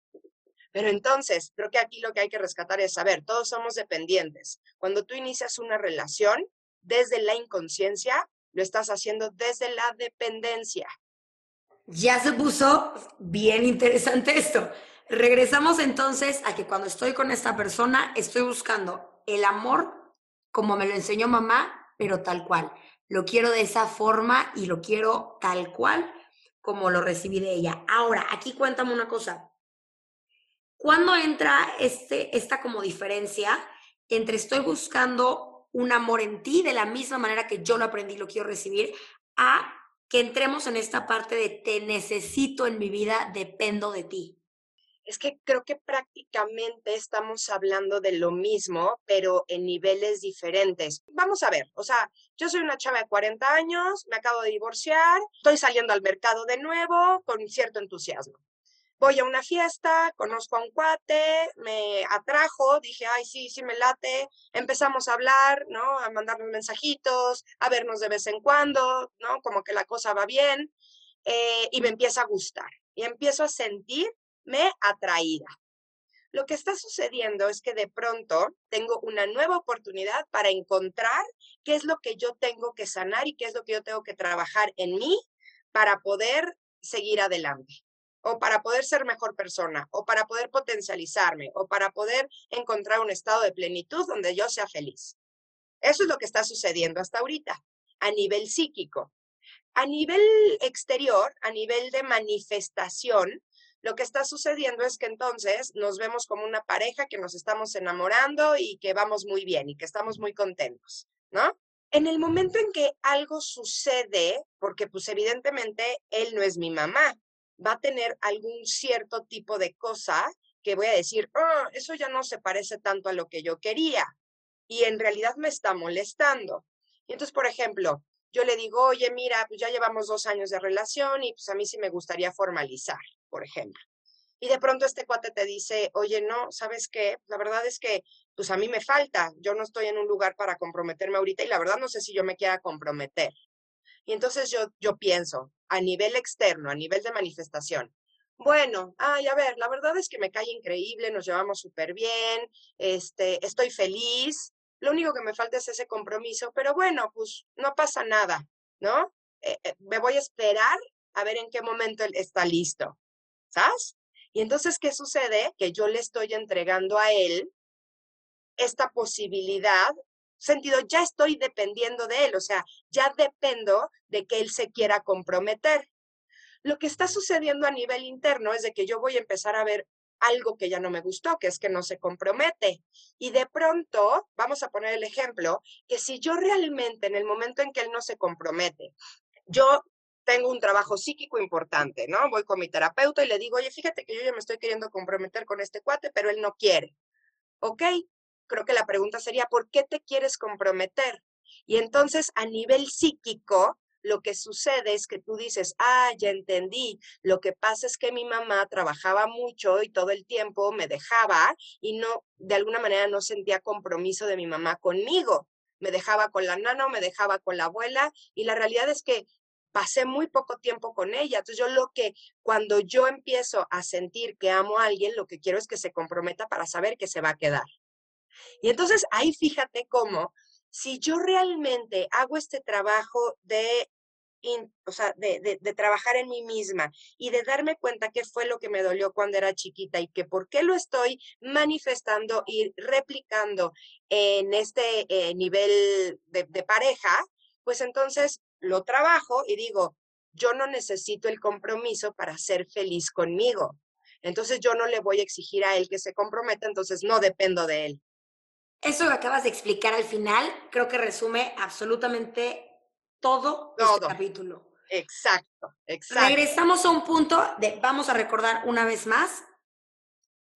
Pero entonces, creo que aquí lo que hay que rescatar es saber, todos somos dependientes. Cuando tú inicias una relación, desde la inconsciencia, lo estás haciendo desde la dependencia. Ya se puso bien interesante esto. Regresamos entonces a que cuando estoy con esta persona, estoy buscando el amor como me lo enseñó mamá, pero tal cual. Lo quiero de esa forma y lo quiero tal cual como lo recibí de ella. Ahora, aquí cuéntame una cosa. ¿Cuándo entra este, esta como diferencia entre estoy buscando un amor en ti de la misma manera que yo lo aprendí y lo quiero recibir, a que entremos en esta parte de te necesito en mi vida, dependo de ti. Es que creo que prácticamente estamos hablando de lo mismo, pero en niveles diferentes. Vamos a ver, o sea, yo soy una chava de 40 años, me acabo de divorciar, estoy saliendo al mercado de nuevo con cierto entusiasmo. Voy a una fiesta, conozco a un cuate, me atrajo, dije, ay, sí, sí me late, empezamos a hablar, ¿no? A mandarnos mensajitos, a vernos de vez en cuando, ¿no? Como que la cosa va bien, eh, y me empieza a gustar, y empiezo a sentirme atraída. Lo que está sucediendo es que de pronto tengo una nueva oportunidad para encontrar qué es lo que yo tengo que sanar y qué es lo que yo tengo que trabajar en mí para poder seguir adelante o para poder ser mejor persona, o para poder potencializarme, o para poder encontrar un estado de plenitud donde yo sea feliz. Eso es lo que está sucediendo hasta ahorita, a nivel psíquico. A nivel exterior, a nivel de manifestación, lo que está sucediendo es que entonces nos vemos como una pareja que nos estamos enamorando y que vamos muy bien y que estamos muy contentos, ¿no? En el momento en que algo sucede, porque pues evidentemente él no es mi mamá, va a tener algún cierto tipo de cosa que voy a decir, oh, eso ya no se parece tanto a lo que yo quería y en realidad me está molestando. Y entonces, por ejemplo, yo le digo, oye, mira, pues ya llevamos dos años de relación y pues a mí sí me gustaría formalizar, por ejemplo. Y de pronto este cuate te dice, oye, no, ¿sabes qué? La verdad es que pues a mí me falta, yo no estoy en un lugar para comprometerme ahorita y la verdad no sé si yo me quiera comprometer. Y entonces yo, yo pienso, a nivel externo, a nivel de manifestación, bueno, ay, a ver, la verdad es que me cae increíble, nos llevamos súper bien, este, estoy feliz, lo único que me falta es ese compromiso, pero bueno, pues no pasa nada, ¿no? Eh, eh, me voy a esperar a ver en qué momento él está listo, ¿sabes? Y entonces, ¿qué sucede? Que yo le estoy entregando a él esta posibilidad sentido, ya estoy dependiendo de él, o sea, ya dependo de que él se quiera comprometer. Lo que está sucediendo a nivel interno es de que yo voy a empezar a ver algo que ya no me gustó, que es que no se compromete. Y de pronto, vamos a poner el ejemplo, que si yo realmente en el momento en que él no se compromete, yo tengo un trabajo psíquico importante, ¿no? Voy con mi terapeuta y le digo, oye, fíjate que yo ya me estoy queriendo comprometer con este cuate, pero él no quiere. Ok, creo que la pregunta sería, ¿por qué te quieres comprometer? Y entonces a nivel psíquico, lo que sucede es que tú dices, ah, ya entendí, lo que pasa es que mi mamá trabajaba mucho y todo el tiempo me dejaba y no, de alguna manera no sentía compromiso de mi mamá conmigo. Me dejaba con la nana me dejaba con la abuela y la realidad es que pasé muy poco tiempo con ella. Entonces yo lo que, cuando yo empiezo a sentir que amo a alguien, lo que quiero es que se comprometa para saber que se va a quedar. Y entonces ahí fíjate cómo, si yo realmente hago este trabajo de, o sea, de, de, trabajar en mí misma y de darme cuenta qué fue lo que me dolió cuando era chiquita y que por qué lo estoy manifestando y replicando en este eh, nivel de, de pareja, pues entonces lo trabajo y digo, yo no necesito el compromiso para ser feliz conmigo. Entonces yo no le voy a exigir a él que se comprometa, entonces no dependo de él. Eso que acabas de explicar al final creo que resume absolutamente todo, este capítulo. Exacto, exacto. Regresamos a un punto de, vamos a recordar una vez más,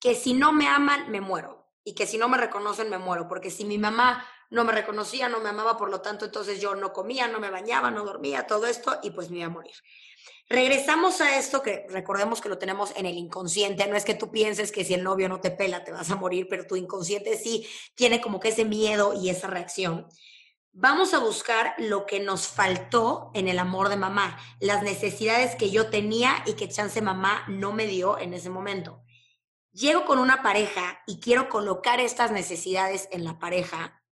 que si no me aman, me muero. Y que si no me reconocen, me muero. Porque si mi mamá no me reconocía, no me amaba, por lo tanto, entonces yo no comía, no me bañaba, no dormía, todo esto, y pues me iba a morir. Regresamos a esto que recordemos que lo tenemos en el inconsciente. No es que tú pienses que si el novio no te pela te vas a morir, pero tu inconsciente sí tiene como que ese miedo y esa reacción. Vamos a buscar lo que nos faltó en el amor de mamá, las necesidades que yo tenía y que chance mamá no me dio en ese momento. Llego con una pareja y quiero colocar estas necesidades en la pareja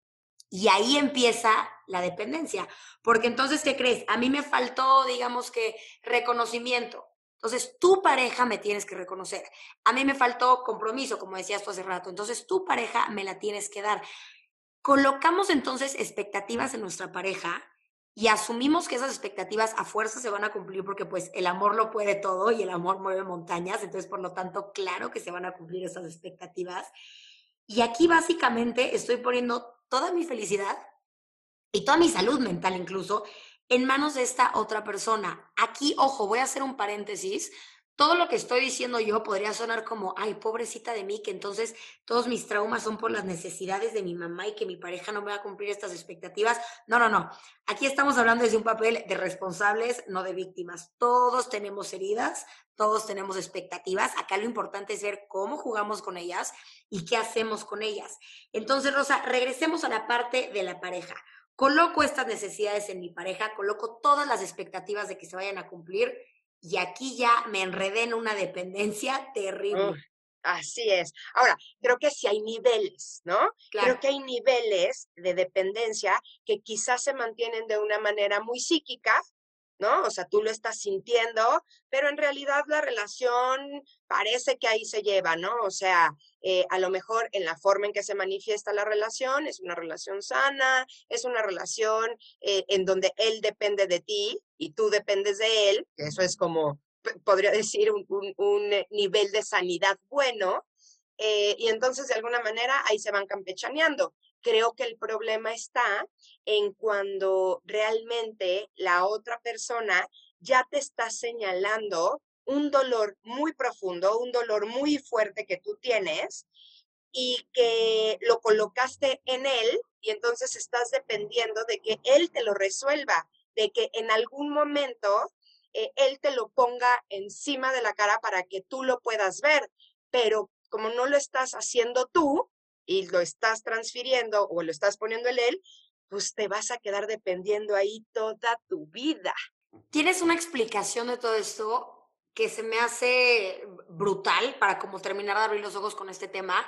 y ahí empieza la dependencia. Porque entonces, ¿qué crees? A mí me faltó, digamos que, reconocimiento. Entonces, tu pareja me tienes que reconocer. A mí me faltó compromiso, como decías tú hace rato. Entonces, tu pareja me la tienes que dar. Colocamos entonces expectativas en nuestra pareja y asumimos que esas expectativas a fuerza se van a cumplir porque pues el amor lo puede todo y el amor mueve montañas. Entonces, por lo tanto, claro que se van a cumplir esas expectativas. Y aquí básicamente estoy poniendo toda mi felicidad y toda mi salud mental incluso en manos de esta otra persona. Aquí, ojo, voy a hacer un paréntesis todo lo que estoy diciendo yo podría sonar como, ay, pobrecita de mí, que entonces todos mis traumas son por las necesidades de mi mamá y que mi pareja no me va a cumplir estas expectativas. No, no, no. Aquí estamos hablando desde un papel de responsables, no de víctimas. Todos tenemos heridas, todos tenemos expectativas. Acá lo importante es ver cómo jugamos con ellas y qué hacemos con ellas. Entonces, Rosa, regresemos a la parte de la pareja. Coloco estas necesidades en mi pareja, coloco todas las expectativas de que se vayan a cumplir y aquí ya me enredé en una dependencia terrible. así es. Ahora, creo que sí hay niveles, ¿no? Creo que hay niveles de dependencia que quizás se mantienen de una manera muy psíquica, ¿no? O sea, tú lo estás sintiendo, pero en realidad la relación parece que ahí se lleva, ¿no? O sea, eh, a lo mejor en la forma en que se manifiesta la relación, es una relación sana, es una relación eh, en donde él depende de ti y tú dependes de él, que eso es como, podría decir, un, un, eh, nivel de sanidad bueno, y entonces de alguna manera ahí se van campechaneando. Creo que el problema está en cuando realmente la otra persona ya te está señalando un dolor muy profundo, un dolor muy fuerte que tú tienes y que lo colocaste en él y entonces estás dependiendo de que él te lo resuelva, de que en algún momento eh, él te lo ponga encima de la cara para que tú lo puedas ver, pero como no lo estás haciendo tú, y lo estás transfiriendo o lo estás poniendo en él, pues te vas a quedar dependiendo ahí toda tu vida. ¿Tienes una explicación de todo esto que se me hace brutal para como terminar de abrir los ojos con este tema?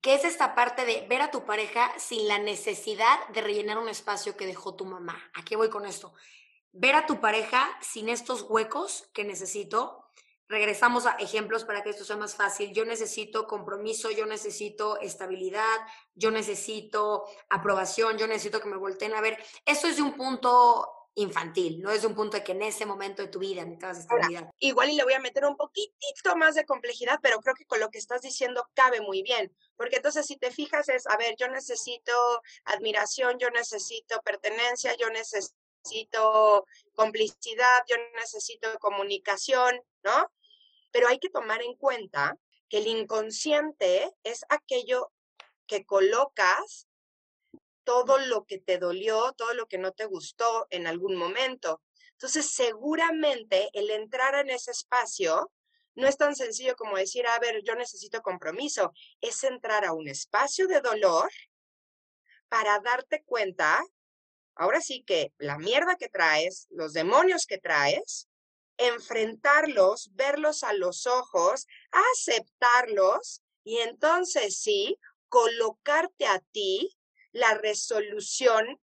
que es esta parte de ver a tu pareja sin la necesidad de rellenar un espacio que dejó tu mamá. ¿A qué voy con esto? Ver a tu pareja sin estos huecos que necesito regresamos a ejemplos para que esto sea más fácil. Yo necesito compromiso, yo necesito estabilidad, yo necesito aprobación, yo necesito que me volteen a ver. Eso es de un punto infantil, no es de un punto de que en ese momento de tu vida necesitas estabilidad. igual y le voy a meter un poquitito más de complejidad, pero creo que con lo que estás diciendo cabe muy bien, porque entonces si te fijas es, a ver, yo necesito admiración, yo necesito pertenencia, yo necesito complicidad, yo necesito comunicación, ¿no? Pero hay que tomar en cuenta que el inconsciente es aquello que colocas todo lo que te dolió, todo lo que no te gustó en algún momento. Entonces, seguramente el entrar en ese espacio no es tan sencillo como decir, a ver, yo necesito compromiso, es entrar a un espacio de dolor para darte cuenta, ahora sí que la mierda que traes, los demonios que traes, enfrentarlos, verlos a los ojos, aceptarlos y entonces sí, colocarte a ti la resolución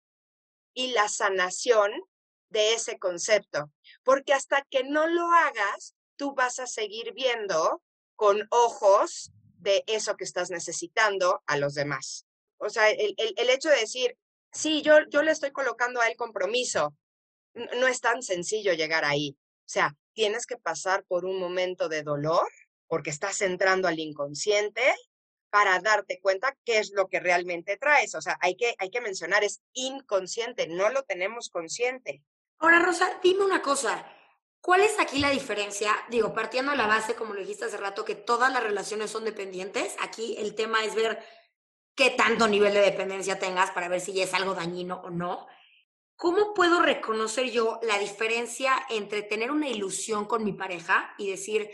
y la sanación de ese concepto. Porque hasta que no lo hagas, tú vas a seguir viendo con ojos de eso que estás necesitando a los demás. O sea, el, hecho de decir, sí, yo, yo le estoy colocando a él compromiso, no es tan sencillo llegar ahí. Sea, tienes que pasar por un momento de dolor porque estás entrando al inconsciente para darte cuenta qué es lo que realmente traes. O sea, hay que, hay que mencionar, es inconsciente, no lo tenemos consciente. Ahora, Rosa, dime una cosa. ¿Cuál es aquí la diferencia? Digo, partiendo de la base, como lo dijiste hace rato, que todas las relaciones son dependientes. Aquí el tema es ver qué tanto nivel de dependencia tengas para ver si es algo dañino o no. ¿Cómo puedo reconocer yo la diferencia entre tener una ilusión con mi pareja y decir,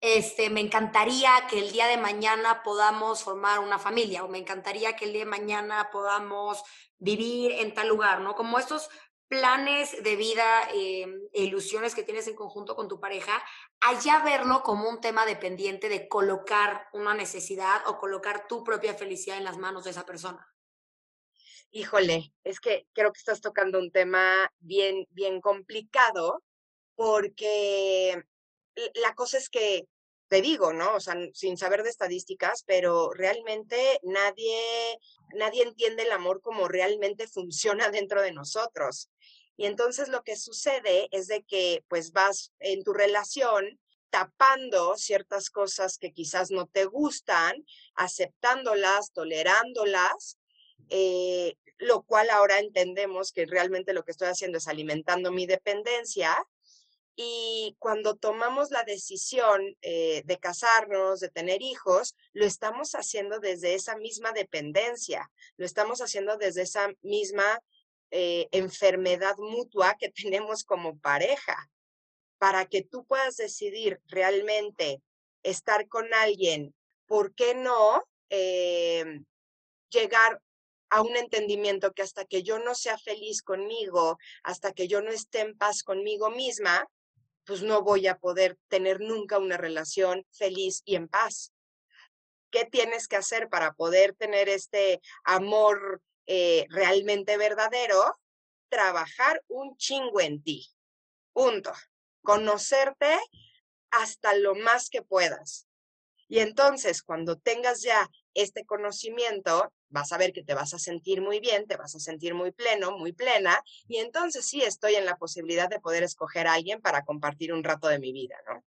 este, me encantaría que el día de mañana podamos formar una familia o me encantaría que el día de mañana podamos vivir en tal lugar, ¿no? Como estos planes de vida eh, e ilusiones que tienes en conjunto con tu pareja, allá verlo como un tema dependiente de colocar una necesidad o colocar tu propia felicidad en las manos de esa persona. Híjole, es que creo que estás tocando un tema bien, bien complicado porque la cosa es que, te digo, ¿no? O sea, sin saber de estadísticas, pero realmente nadie, nadie entiende el amor como realmente funciona dentro de nosotros. Y entonces lo que sucede es de que pues vas en tu relación tapando ciertas cosas que quizás no te gustan, aceptándolas, tolerándolas, eh, lo cual ahora entendemos que realmente lo que estoy haciendo es alimentando mi dependencia Y cuando tomamos la decisión eh, de casarnos, de tener hijos, lo estamos haciendo desde esa misma dependencia, lo estamos haciendo desde esa misma eh, enfermedad mutua que tenemos como pareja, para que tú puedas decidir realmente estar con alguien, ¿por qué no eh, llegar a un entendimiento que hasta que yo no sea feliz conmigo, hasta que yo no esté en paz conmigo misma, pues no voy a poder tener nunca una relación feliz y en paz. ¿Qué tienes que hacer para poder tener este amor eh, realmente verdadero? Trabajar un chingo en ti. Punto. Conocerte hasta lo más que puedas. Y entonces, cuando tengas ya este conocimiento, vas a ver que te vas a sentir muy bien, te vas a sentir muy pleno, muy plena, y entonces sí estoy en la posibilidad de poder escoger a alguien para compartir un rato de mi vida, ¿no?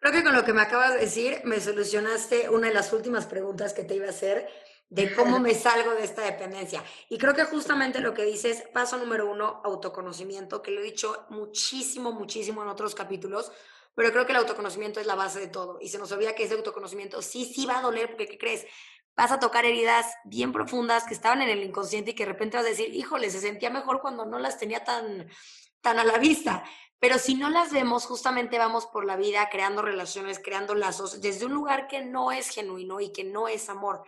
Creo que con lo que me acabas de decir, me solucionaste una de las últimas preguntas que te iba a hacer de cómo me salgo de esta dependencia. Y creo que justamente lo que dices, paso número uno, autoconocimiento, que lo he dicho muchísimo, muchísimo en otros capítulos, pero creo que el autoconocimiento es la base de todo. Y se nos olvida que ese autoconocimiento sí, sí va a doler, porque ¿qué crees? Vas a tocar heridas bien profundas que estaban en el inconsciente y que de repente vas a decir, híjole, se sentía mejor cuando no las tenía tan, tan a la vista. Pero si no las vemos, justamente vamos por la vida creando relaciones, creando lazos desde un lugar que no es genuino y que no es amor.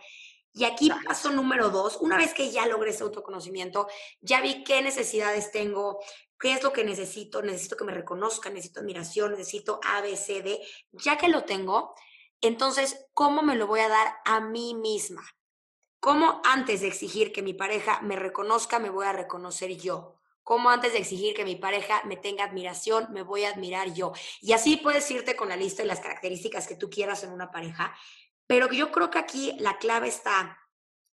Y aquí paso número dos, una vez que ya logré ese autoconocimiento, ya vi qué necesidades tengo, qué es lo que necesito, necesito que me reconozcan, necesito admiración, necesito A, B, C, D, ya que lo tengo, entonces, ¿cómo me lo voy a dar a mí misma? ¿Cómo antes de exigir que mi pareja me reconozca, me voy a reconocer yo? ¿Cómo antes de exigir que mi pareja me tenga admiración, me voy a admirar yo? Y así puedes irte con la lista de las características que tú quieras en una pareja pero yo creo que aquí la clave está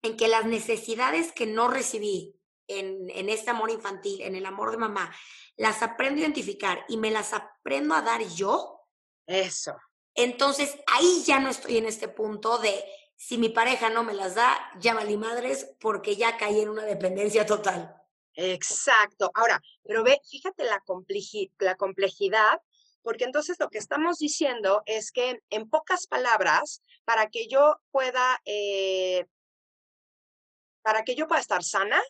en que las necesidades que no recibí en, en este amor infantil, en el amor de mamá, las aprendo a identificar y me las aprendo a dar yo. Eso. Entonces ahí ya no estoy en este punto de si mi pareja no me las da, ya valí madres porque ya caí en una dependencia total. Exacto. Ahora, pero ve, fíjate la, la complejidad porque entonces lo que estamos diciendo es que en pocas palabras, para que yo pueda, eh, para que yo pueda estar sana,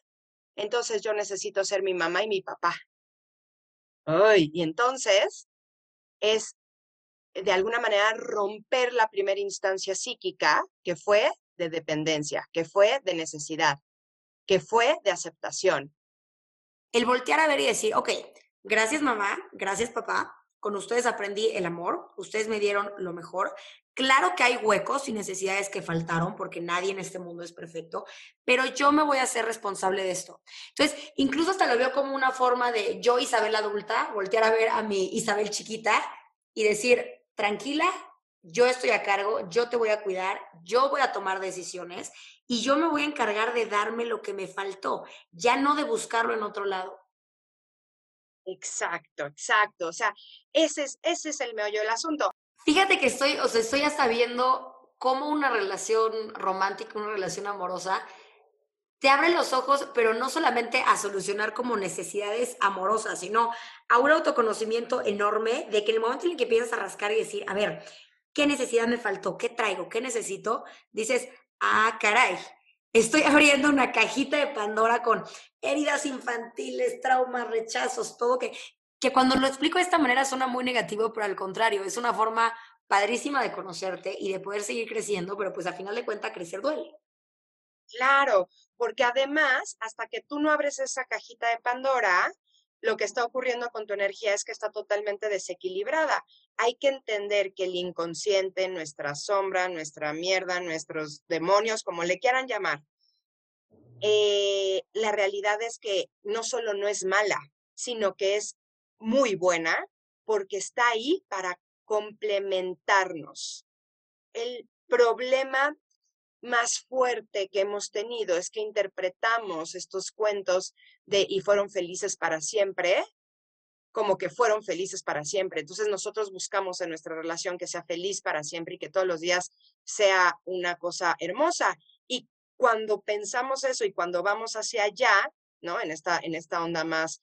entonces yo necesito ser mi mamá y mi papá. Ay, y entonces es de alguna manera romper la primera instancia psíquica que fue de dependencia, que fue de necesidad, que fue de aceptación. El voltear a ver y decir, ok, gracias mamá, gracias papá, con ustedes aprendí el amor, ustedes me dieron lo mejor. Claro que hay huecos y necesidades que faltaron porque nadie en este mundo es perfecto, pero yo me voy a hacer responsable de esto. Entonces, incluso hasta lo veo como una forma de yo, Isabel adulta, voltear a ver a mi Isabel chiquita y decir, tranquila, yo estoy a cargo, yo te voy a cuidar, yo voy a tomar decisiones y yo me voy a encargar de darme lo que me faltó, ya no de buscarlo en otro lado. Exacto, exacto. O sea, ese es, ese es el meollo del asunto. Fíjate que estoy, o sea, estoy hasta viendo cómo una relación romántica, una relación amorosa, te abre los ojos, pero no solamente a solucionar como necesidades amorosas, sino a un autoconocimiento enorme de que en el momento en el que empiezas a rascar y decir, a ver, ¿qué necesidad me faltó? ¿Qué traigo? ¿Qué necesito? Dices, ah, caray, Estoy abriendo una cajita de Pandora con heridas infantiles, traumas, rechazos, todo que, que cuando lo explico de esta manera suena muy negativo, pero al contrario, es una forma padrísima de conocerte y de poder seguir creciendo, pero pues al final de cuentas crecer duele. Claro, porque además, hasta que tú no abres esa cajita de Pandora, lo que está ocurriendo con tu energía es que está totalmente desequilibrada. Hay que entender que el inconsciente, nuestra sombra, nuestra mierda, nuestros demonios, como le quieran llamar, eh, la realidad es que no solo no es mala, sino que es muy buena porque está ahí para complementarnos. El problema más fuerte que hemos tenido es que interpretamos estos cuentos de y fueron felices para siempre como que fueron felices para siempre. Entonces nosotros buscamos en nuestra relación que sea feliz para siempre y que todos los días sea una cosa hermosa. Y cuando pensamos eso y cuando vamos hacia allá, ¿no? En esta, en esta onda más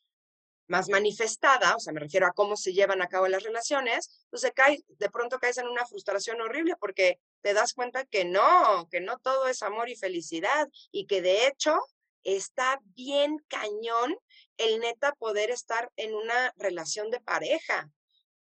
más manifestada, o sea, me refiero a cómo se llevan a cabo las relaciones, entonces caes, de pronto caes en una frustración horrible porque te das cuenta que no, que no todo es amor y felicidad y que de hecho está bien cañón el neta poder estar en una relación de pareja.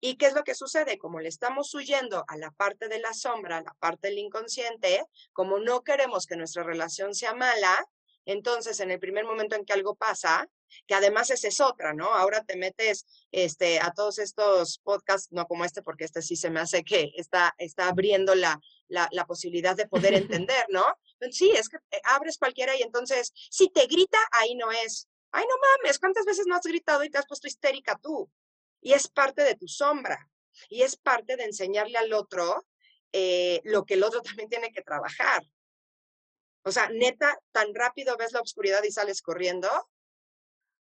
¿Y qué es lo que sucede? Como le estamos huyendo a la parte de la sombra, a la parte del inconsciente, como no queremos que nuestra relación sea mala, entonces en el primer momento en que algo pasa, que además esa es otra, ¿no? Ahora te metes este, a todos estos podcasts, no como este, porque este sí se me hace que está, está abriendo la, la, la posibilidad de poder entender, ¿no? Sí, es que eh, abres cualquiera y entonces, si te grita, ahí no es. Ay, no mames, ¿cuántas veces no has gritado y te has puesto histérica tú? Y es parte de tu sombra. Y es parte de enseñarle al otro eh, lo que el otro también tiene que trabajar. O sea, neta, tan rápido ves la oscuridad y sales corriendo.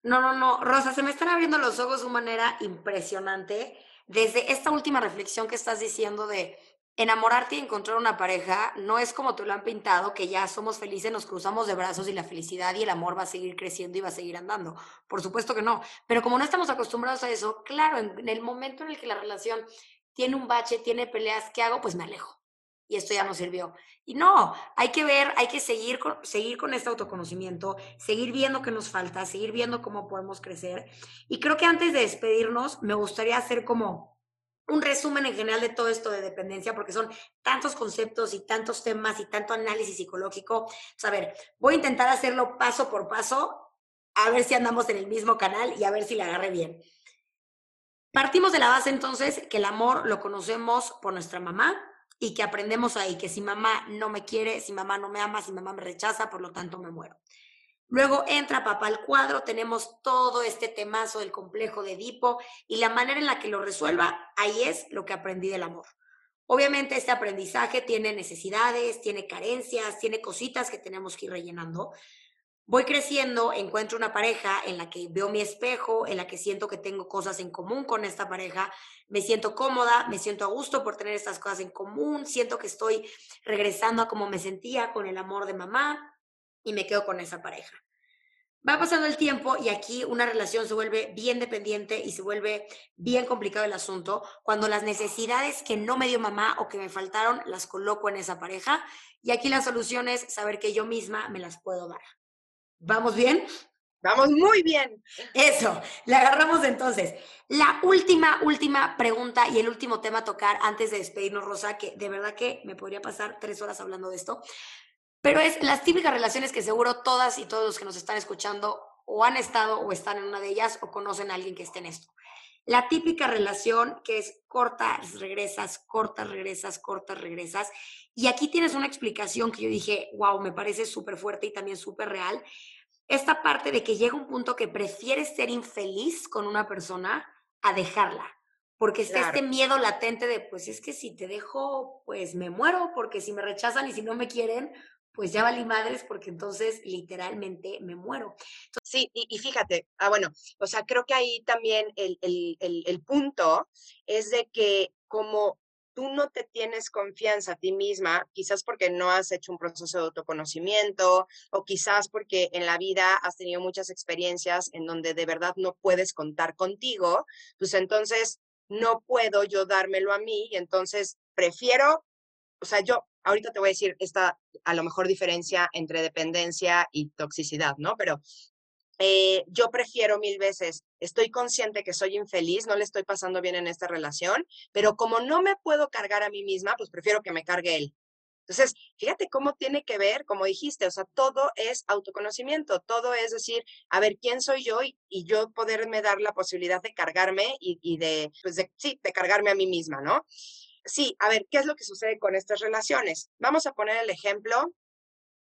No, no, no. Rosa, se me están abriendo los ojos de una manera impresionante. Desde esta última reflexión que estás diciendo de enamorarte y encontrar una pareja no es como tú lo han pintado, que ya somos felices, nos cruzamos de brazos y la felicidad y el amor va a seguir creciendo y va a seguir andando. Por supuesto que no. Pero como no estamos acostumbrados a eso, claro, en, el momento en el que la relación tiene un bache, tiene peleas, ¿qué hago? Pues me alejo. Y esto ya no sirvió. Y no, hay que ver, hay que seguir con, seguir con este autoconocimiento, seguir viendo qué nos falta, seguir viendo cómo podemos crecer. Y creo que antes de despedirnos, me gustaría hacer como un resumen en general de todo esto de dependencia, porque son tantos conceptos y tantos temas y tanto análisis psicológico. a ver, voy a intentar hacerlo paso por paso, a ver si andamos en el mismo canal y a ver si le agarre bien. Partimos de la base entonces que el amor lo conocemos por nuestra mamá y que aprendemos ahí que si mamá no me quiere, si mamá no me ama, si mamá me rechaza, por lo tanto me muero. Luego entra papá al cuadro, tenemos todo este temazo del complejo de Edipo y la manera en la que lo resuelva, ahí es lo que aprendí del amor. Obviamente este aprendizaje tiene necesidades, tiene carencias, tiene cositas que tenemos que ir rellenando. Voy creciendo, encuentro una pareja en la que veo mi espejo, en la que siento que tengo cosas en común con esta pareja, me siento cómoda, me siento a gusto por tener estas cosas en común, siento que estoy regresando a como me sentía con el amor de mamá, y me quedo con esa pareja. Va pasando el tiempo y aquí una relación se vuelve bien dependiente y se vuelve bien complicado el asunto cuando las necesidades que no me dio mamá o que me faltaron las coloco en esa pareja y aquí la solución es saber que yo misma me las puedo dar. ¿Vamos bien? Vamos muy bien. Eso, le agarramos entonces. La última, última pregunta y el último tema a tocar antes de despedirnos, Rosa, que de verdad que me podría pasar tres horas hablando de esto. Pero es las típicas relaciones que seguro todas y todos los que nos están escuchando o han estado o están en una de ellas o conocen a alguien que esté en esto. La típica relación que es cortas, regresas, cortas, regresas, cortas, regresas. Y aquí tienes una explicación que yo dije, wow, me parece súper fuerte y también súper real. Esta parte de que llega un punto que prefieres ser infeliz con una persona a dejarla. Porque está este miedo latente de, pues es que si te dejo, pues me muero, porque si me rechazan y si no me quieren, pues ya valí madres porque entonces literalmente me muero. sí, y, fíjate, ah, bueno, o sea, creo que ahí también el, el punto es de que como tú no te tienes confianza a ti misma, quizás porque no has hecho un proceso de autoconocimiento o quizás porque en la vida has tenido muchas experiencias en donde de verdad no puedes contar contigo, pues entonces no puedo yo dármelo a mí y entonces prefiero, o sea, yo ahorita te voy a decir esta, a lo mejor, diferencia entre dependencia y toxicidad, ¿no? Pero eh, yo prefiero mil veces, estoy consciente que soy infeliz, no le estoy pasando bien en esta relación, pero como no me puedo cargar a mí misma, pues prefiero que me cargue él. Entonces, fíjate cómo tiene que ver, como dijiste, o sea, todo es autoconocimiento, todo es decir, a ver, ¿quién soy yo? Y, yo poderme dar la posibilidad de cargarme y, y de, pues, de, sí, de cargarme a mí misma, ¿no? Sí, a ver, ¿qué es lo que sucede con estas relaciones? Vamos a poner el ejemplo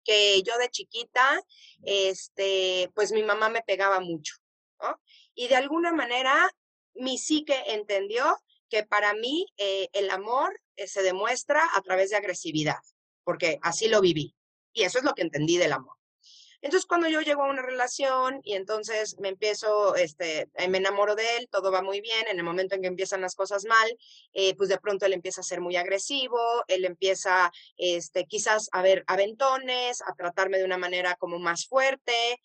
que yo de chiquita, este, pues mi mamá me pegaba mucho, ¿no? Y de alguna manera mi psique entendió que para mí eh, el amor eh, se demuestra a través de agresividad, porque así lo viví. Y eso es lo que entendí del amor. Entonces, cuando yo llego a una relación y entonces me empiezo, este, eh, me enamoro de él, todo va muy bien, en el momento en que empiezan las cosas mal, eh, pues de pronto él empieza a ser muy agresivo, él empieza, este, quizás a ver aventones, a tratarme de una manera como más fuerte.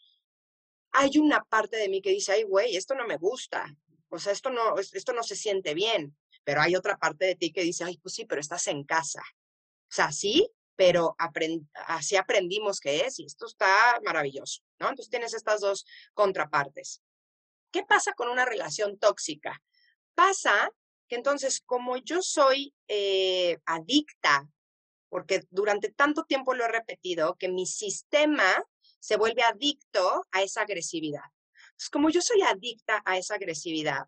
hay una parte de mí que dice, ay, güey, esto no me gusta. O sea, esto no, esto no se siente bien. Pero hay otra parte de ti que dice, ay, pues sí, pero estás en casa. O sea, sí, pero así aprendimos que es y esto está maravilloso, ¿no? Entonces tienes estas dos contrapartes. ¿Qué pasa con una relación tóxica? Pasa que entonces, como yo soy eh, adicta, porque durante tanto tiempo lo he repetido, que mi sistema se vuelve adicto a esa agresividad. Entonces, como yo soy adicta a esa agresividad,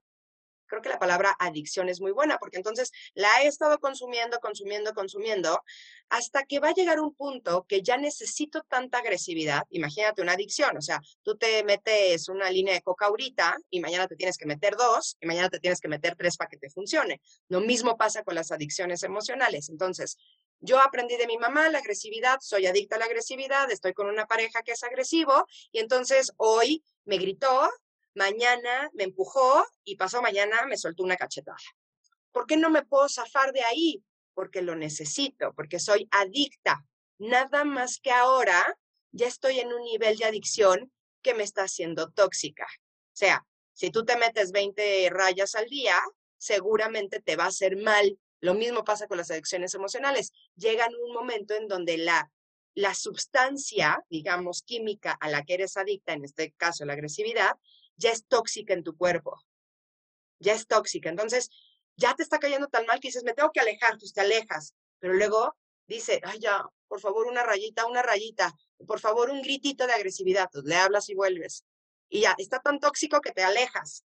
creo que la palabra adicción es muy buena, porque entonces la he estado consumiendo, consumiendo, consumiendo, hasta que va a llegar un punto que ya necesito tanta agresividad. Imagínate una adicción, o sea, tú te metes una línea de coca ahorita y mañana te tienes que meter dos y mañana te tienes que meter tres para que te funcione. Lo mismo pasa con las adicciones emocionales. Entonces, yo aprendí de mi mamá la agresividad, soy adicta a la agresividad, estoy con una pareja que es agresivo y entonces hoy me gritó, mañana me empujó y pasó mañana me soltó una cachetada. ¿Por qué no me puedo zafar de ahí? Porque lo necesito, porque soy adicta. Nada más que ahora ya estoy en un nivel de adicción que me está haciendo tóxica. O sea, si tú te metes 20 rayas al día, seguramente te va a hacer mal. Lo mismo pasa con las adicciones emocionales. Llegan un momento en donde la, la sustancia, digamos, química a la que eres adicta, en este caso la agresividad, ya es tóxica en tu cuerpo. Ya es tóxica. Entonces, ya te está cayendo tan mal que dices, me tengo que alejar, pues te alejas. Pero luego dice, ay, ya, por favor, una rayita, una rayita, por favor, un gritito de agresividad. Pues le hablas y vuelves. Y ya, está tan tóxico que te alejas.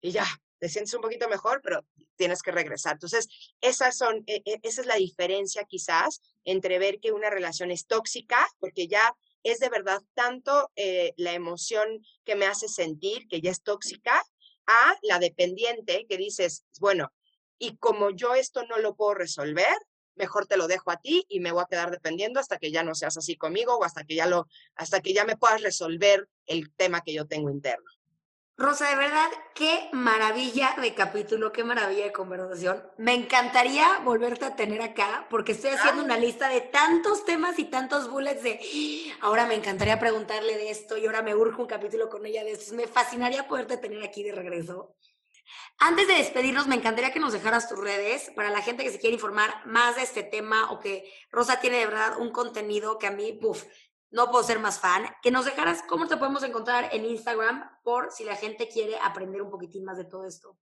Y ya, te sientes un poquito mejor, pero tienes que regresar. Entonces, esas son, e, e, esa es la diferencia quizás entre ver que una relación es tóxica, porque ya es de verdad tanto eh, la emoción que me hace sentir, que ya es tóxica, a la dependiente que dices, bueno, y como yo esto no lo puedo resolver, mejor te lo dejo a ti y me voy a quedar dependiendo hasta que ya no seas así conmigo o hasta que ya lo, hasta que ya me puedas resolver el tema que yo tengo interno. Rosa, de verdad, qué maravilla de capítulo, qué maravilla de conversación. Me encantaría volverte a tener acá porque estoy haciendo una lista de tantos temas y tantos bullets de ahora me encantaría preguntarle de esto y ahora me urge un capítulo con ella de esto. Me fascinaría poderte tener aquí de regreso. Antes de despedirnos, me encantaría que nos dejaras tus redes para la gente que se quiere informar más de este tema o que Rosa tiene de verdad un contenido que a mí, puff, no puedo ser más fan, que nos dejaras cómo te podemos encontrar en Instagram por si la gente quiere aprender un poquitín más de todo esto.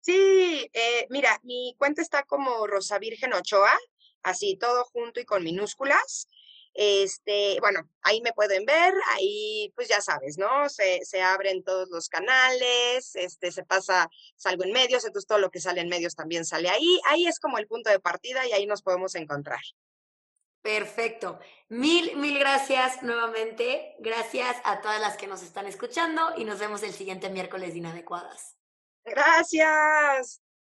Sí, eh, mira, mi cuenta está como Rosa Virgen Ochoa, así todo junto y con minúsculas. Este, bueno, ahí me pueden ver, ahí pues ya sabes, ¿no? Se, se abren todos los canales, este, se pasa, salgo en medios, entonces todo lo que sale en medios también sale ahí. Ahí es como el punto de partida y ahí nos podemos encontrar. Perfecto. Mil, mil gracias nuevamente. Gracias a todas las que nos están escuchando y nos vemos el siguiente miércoles de Inadecuadas. Gracias.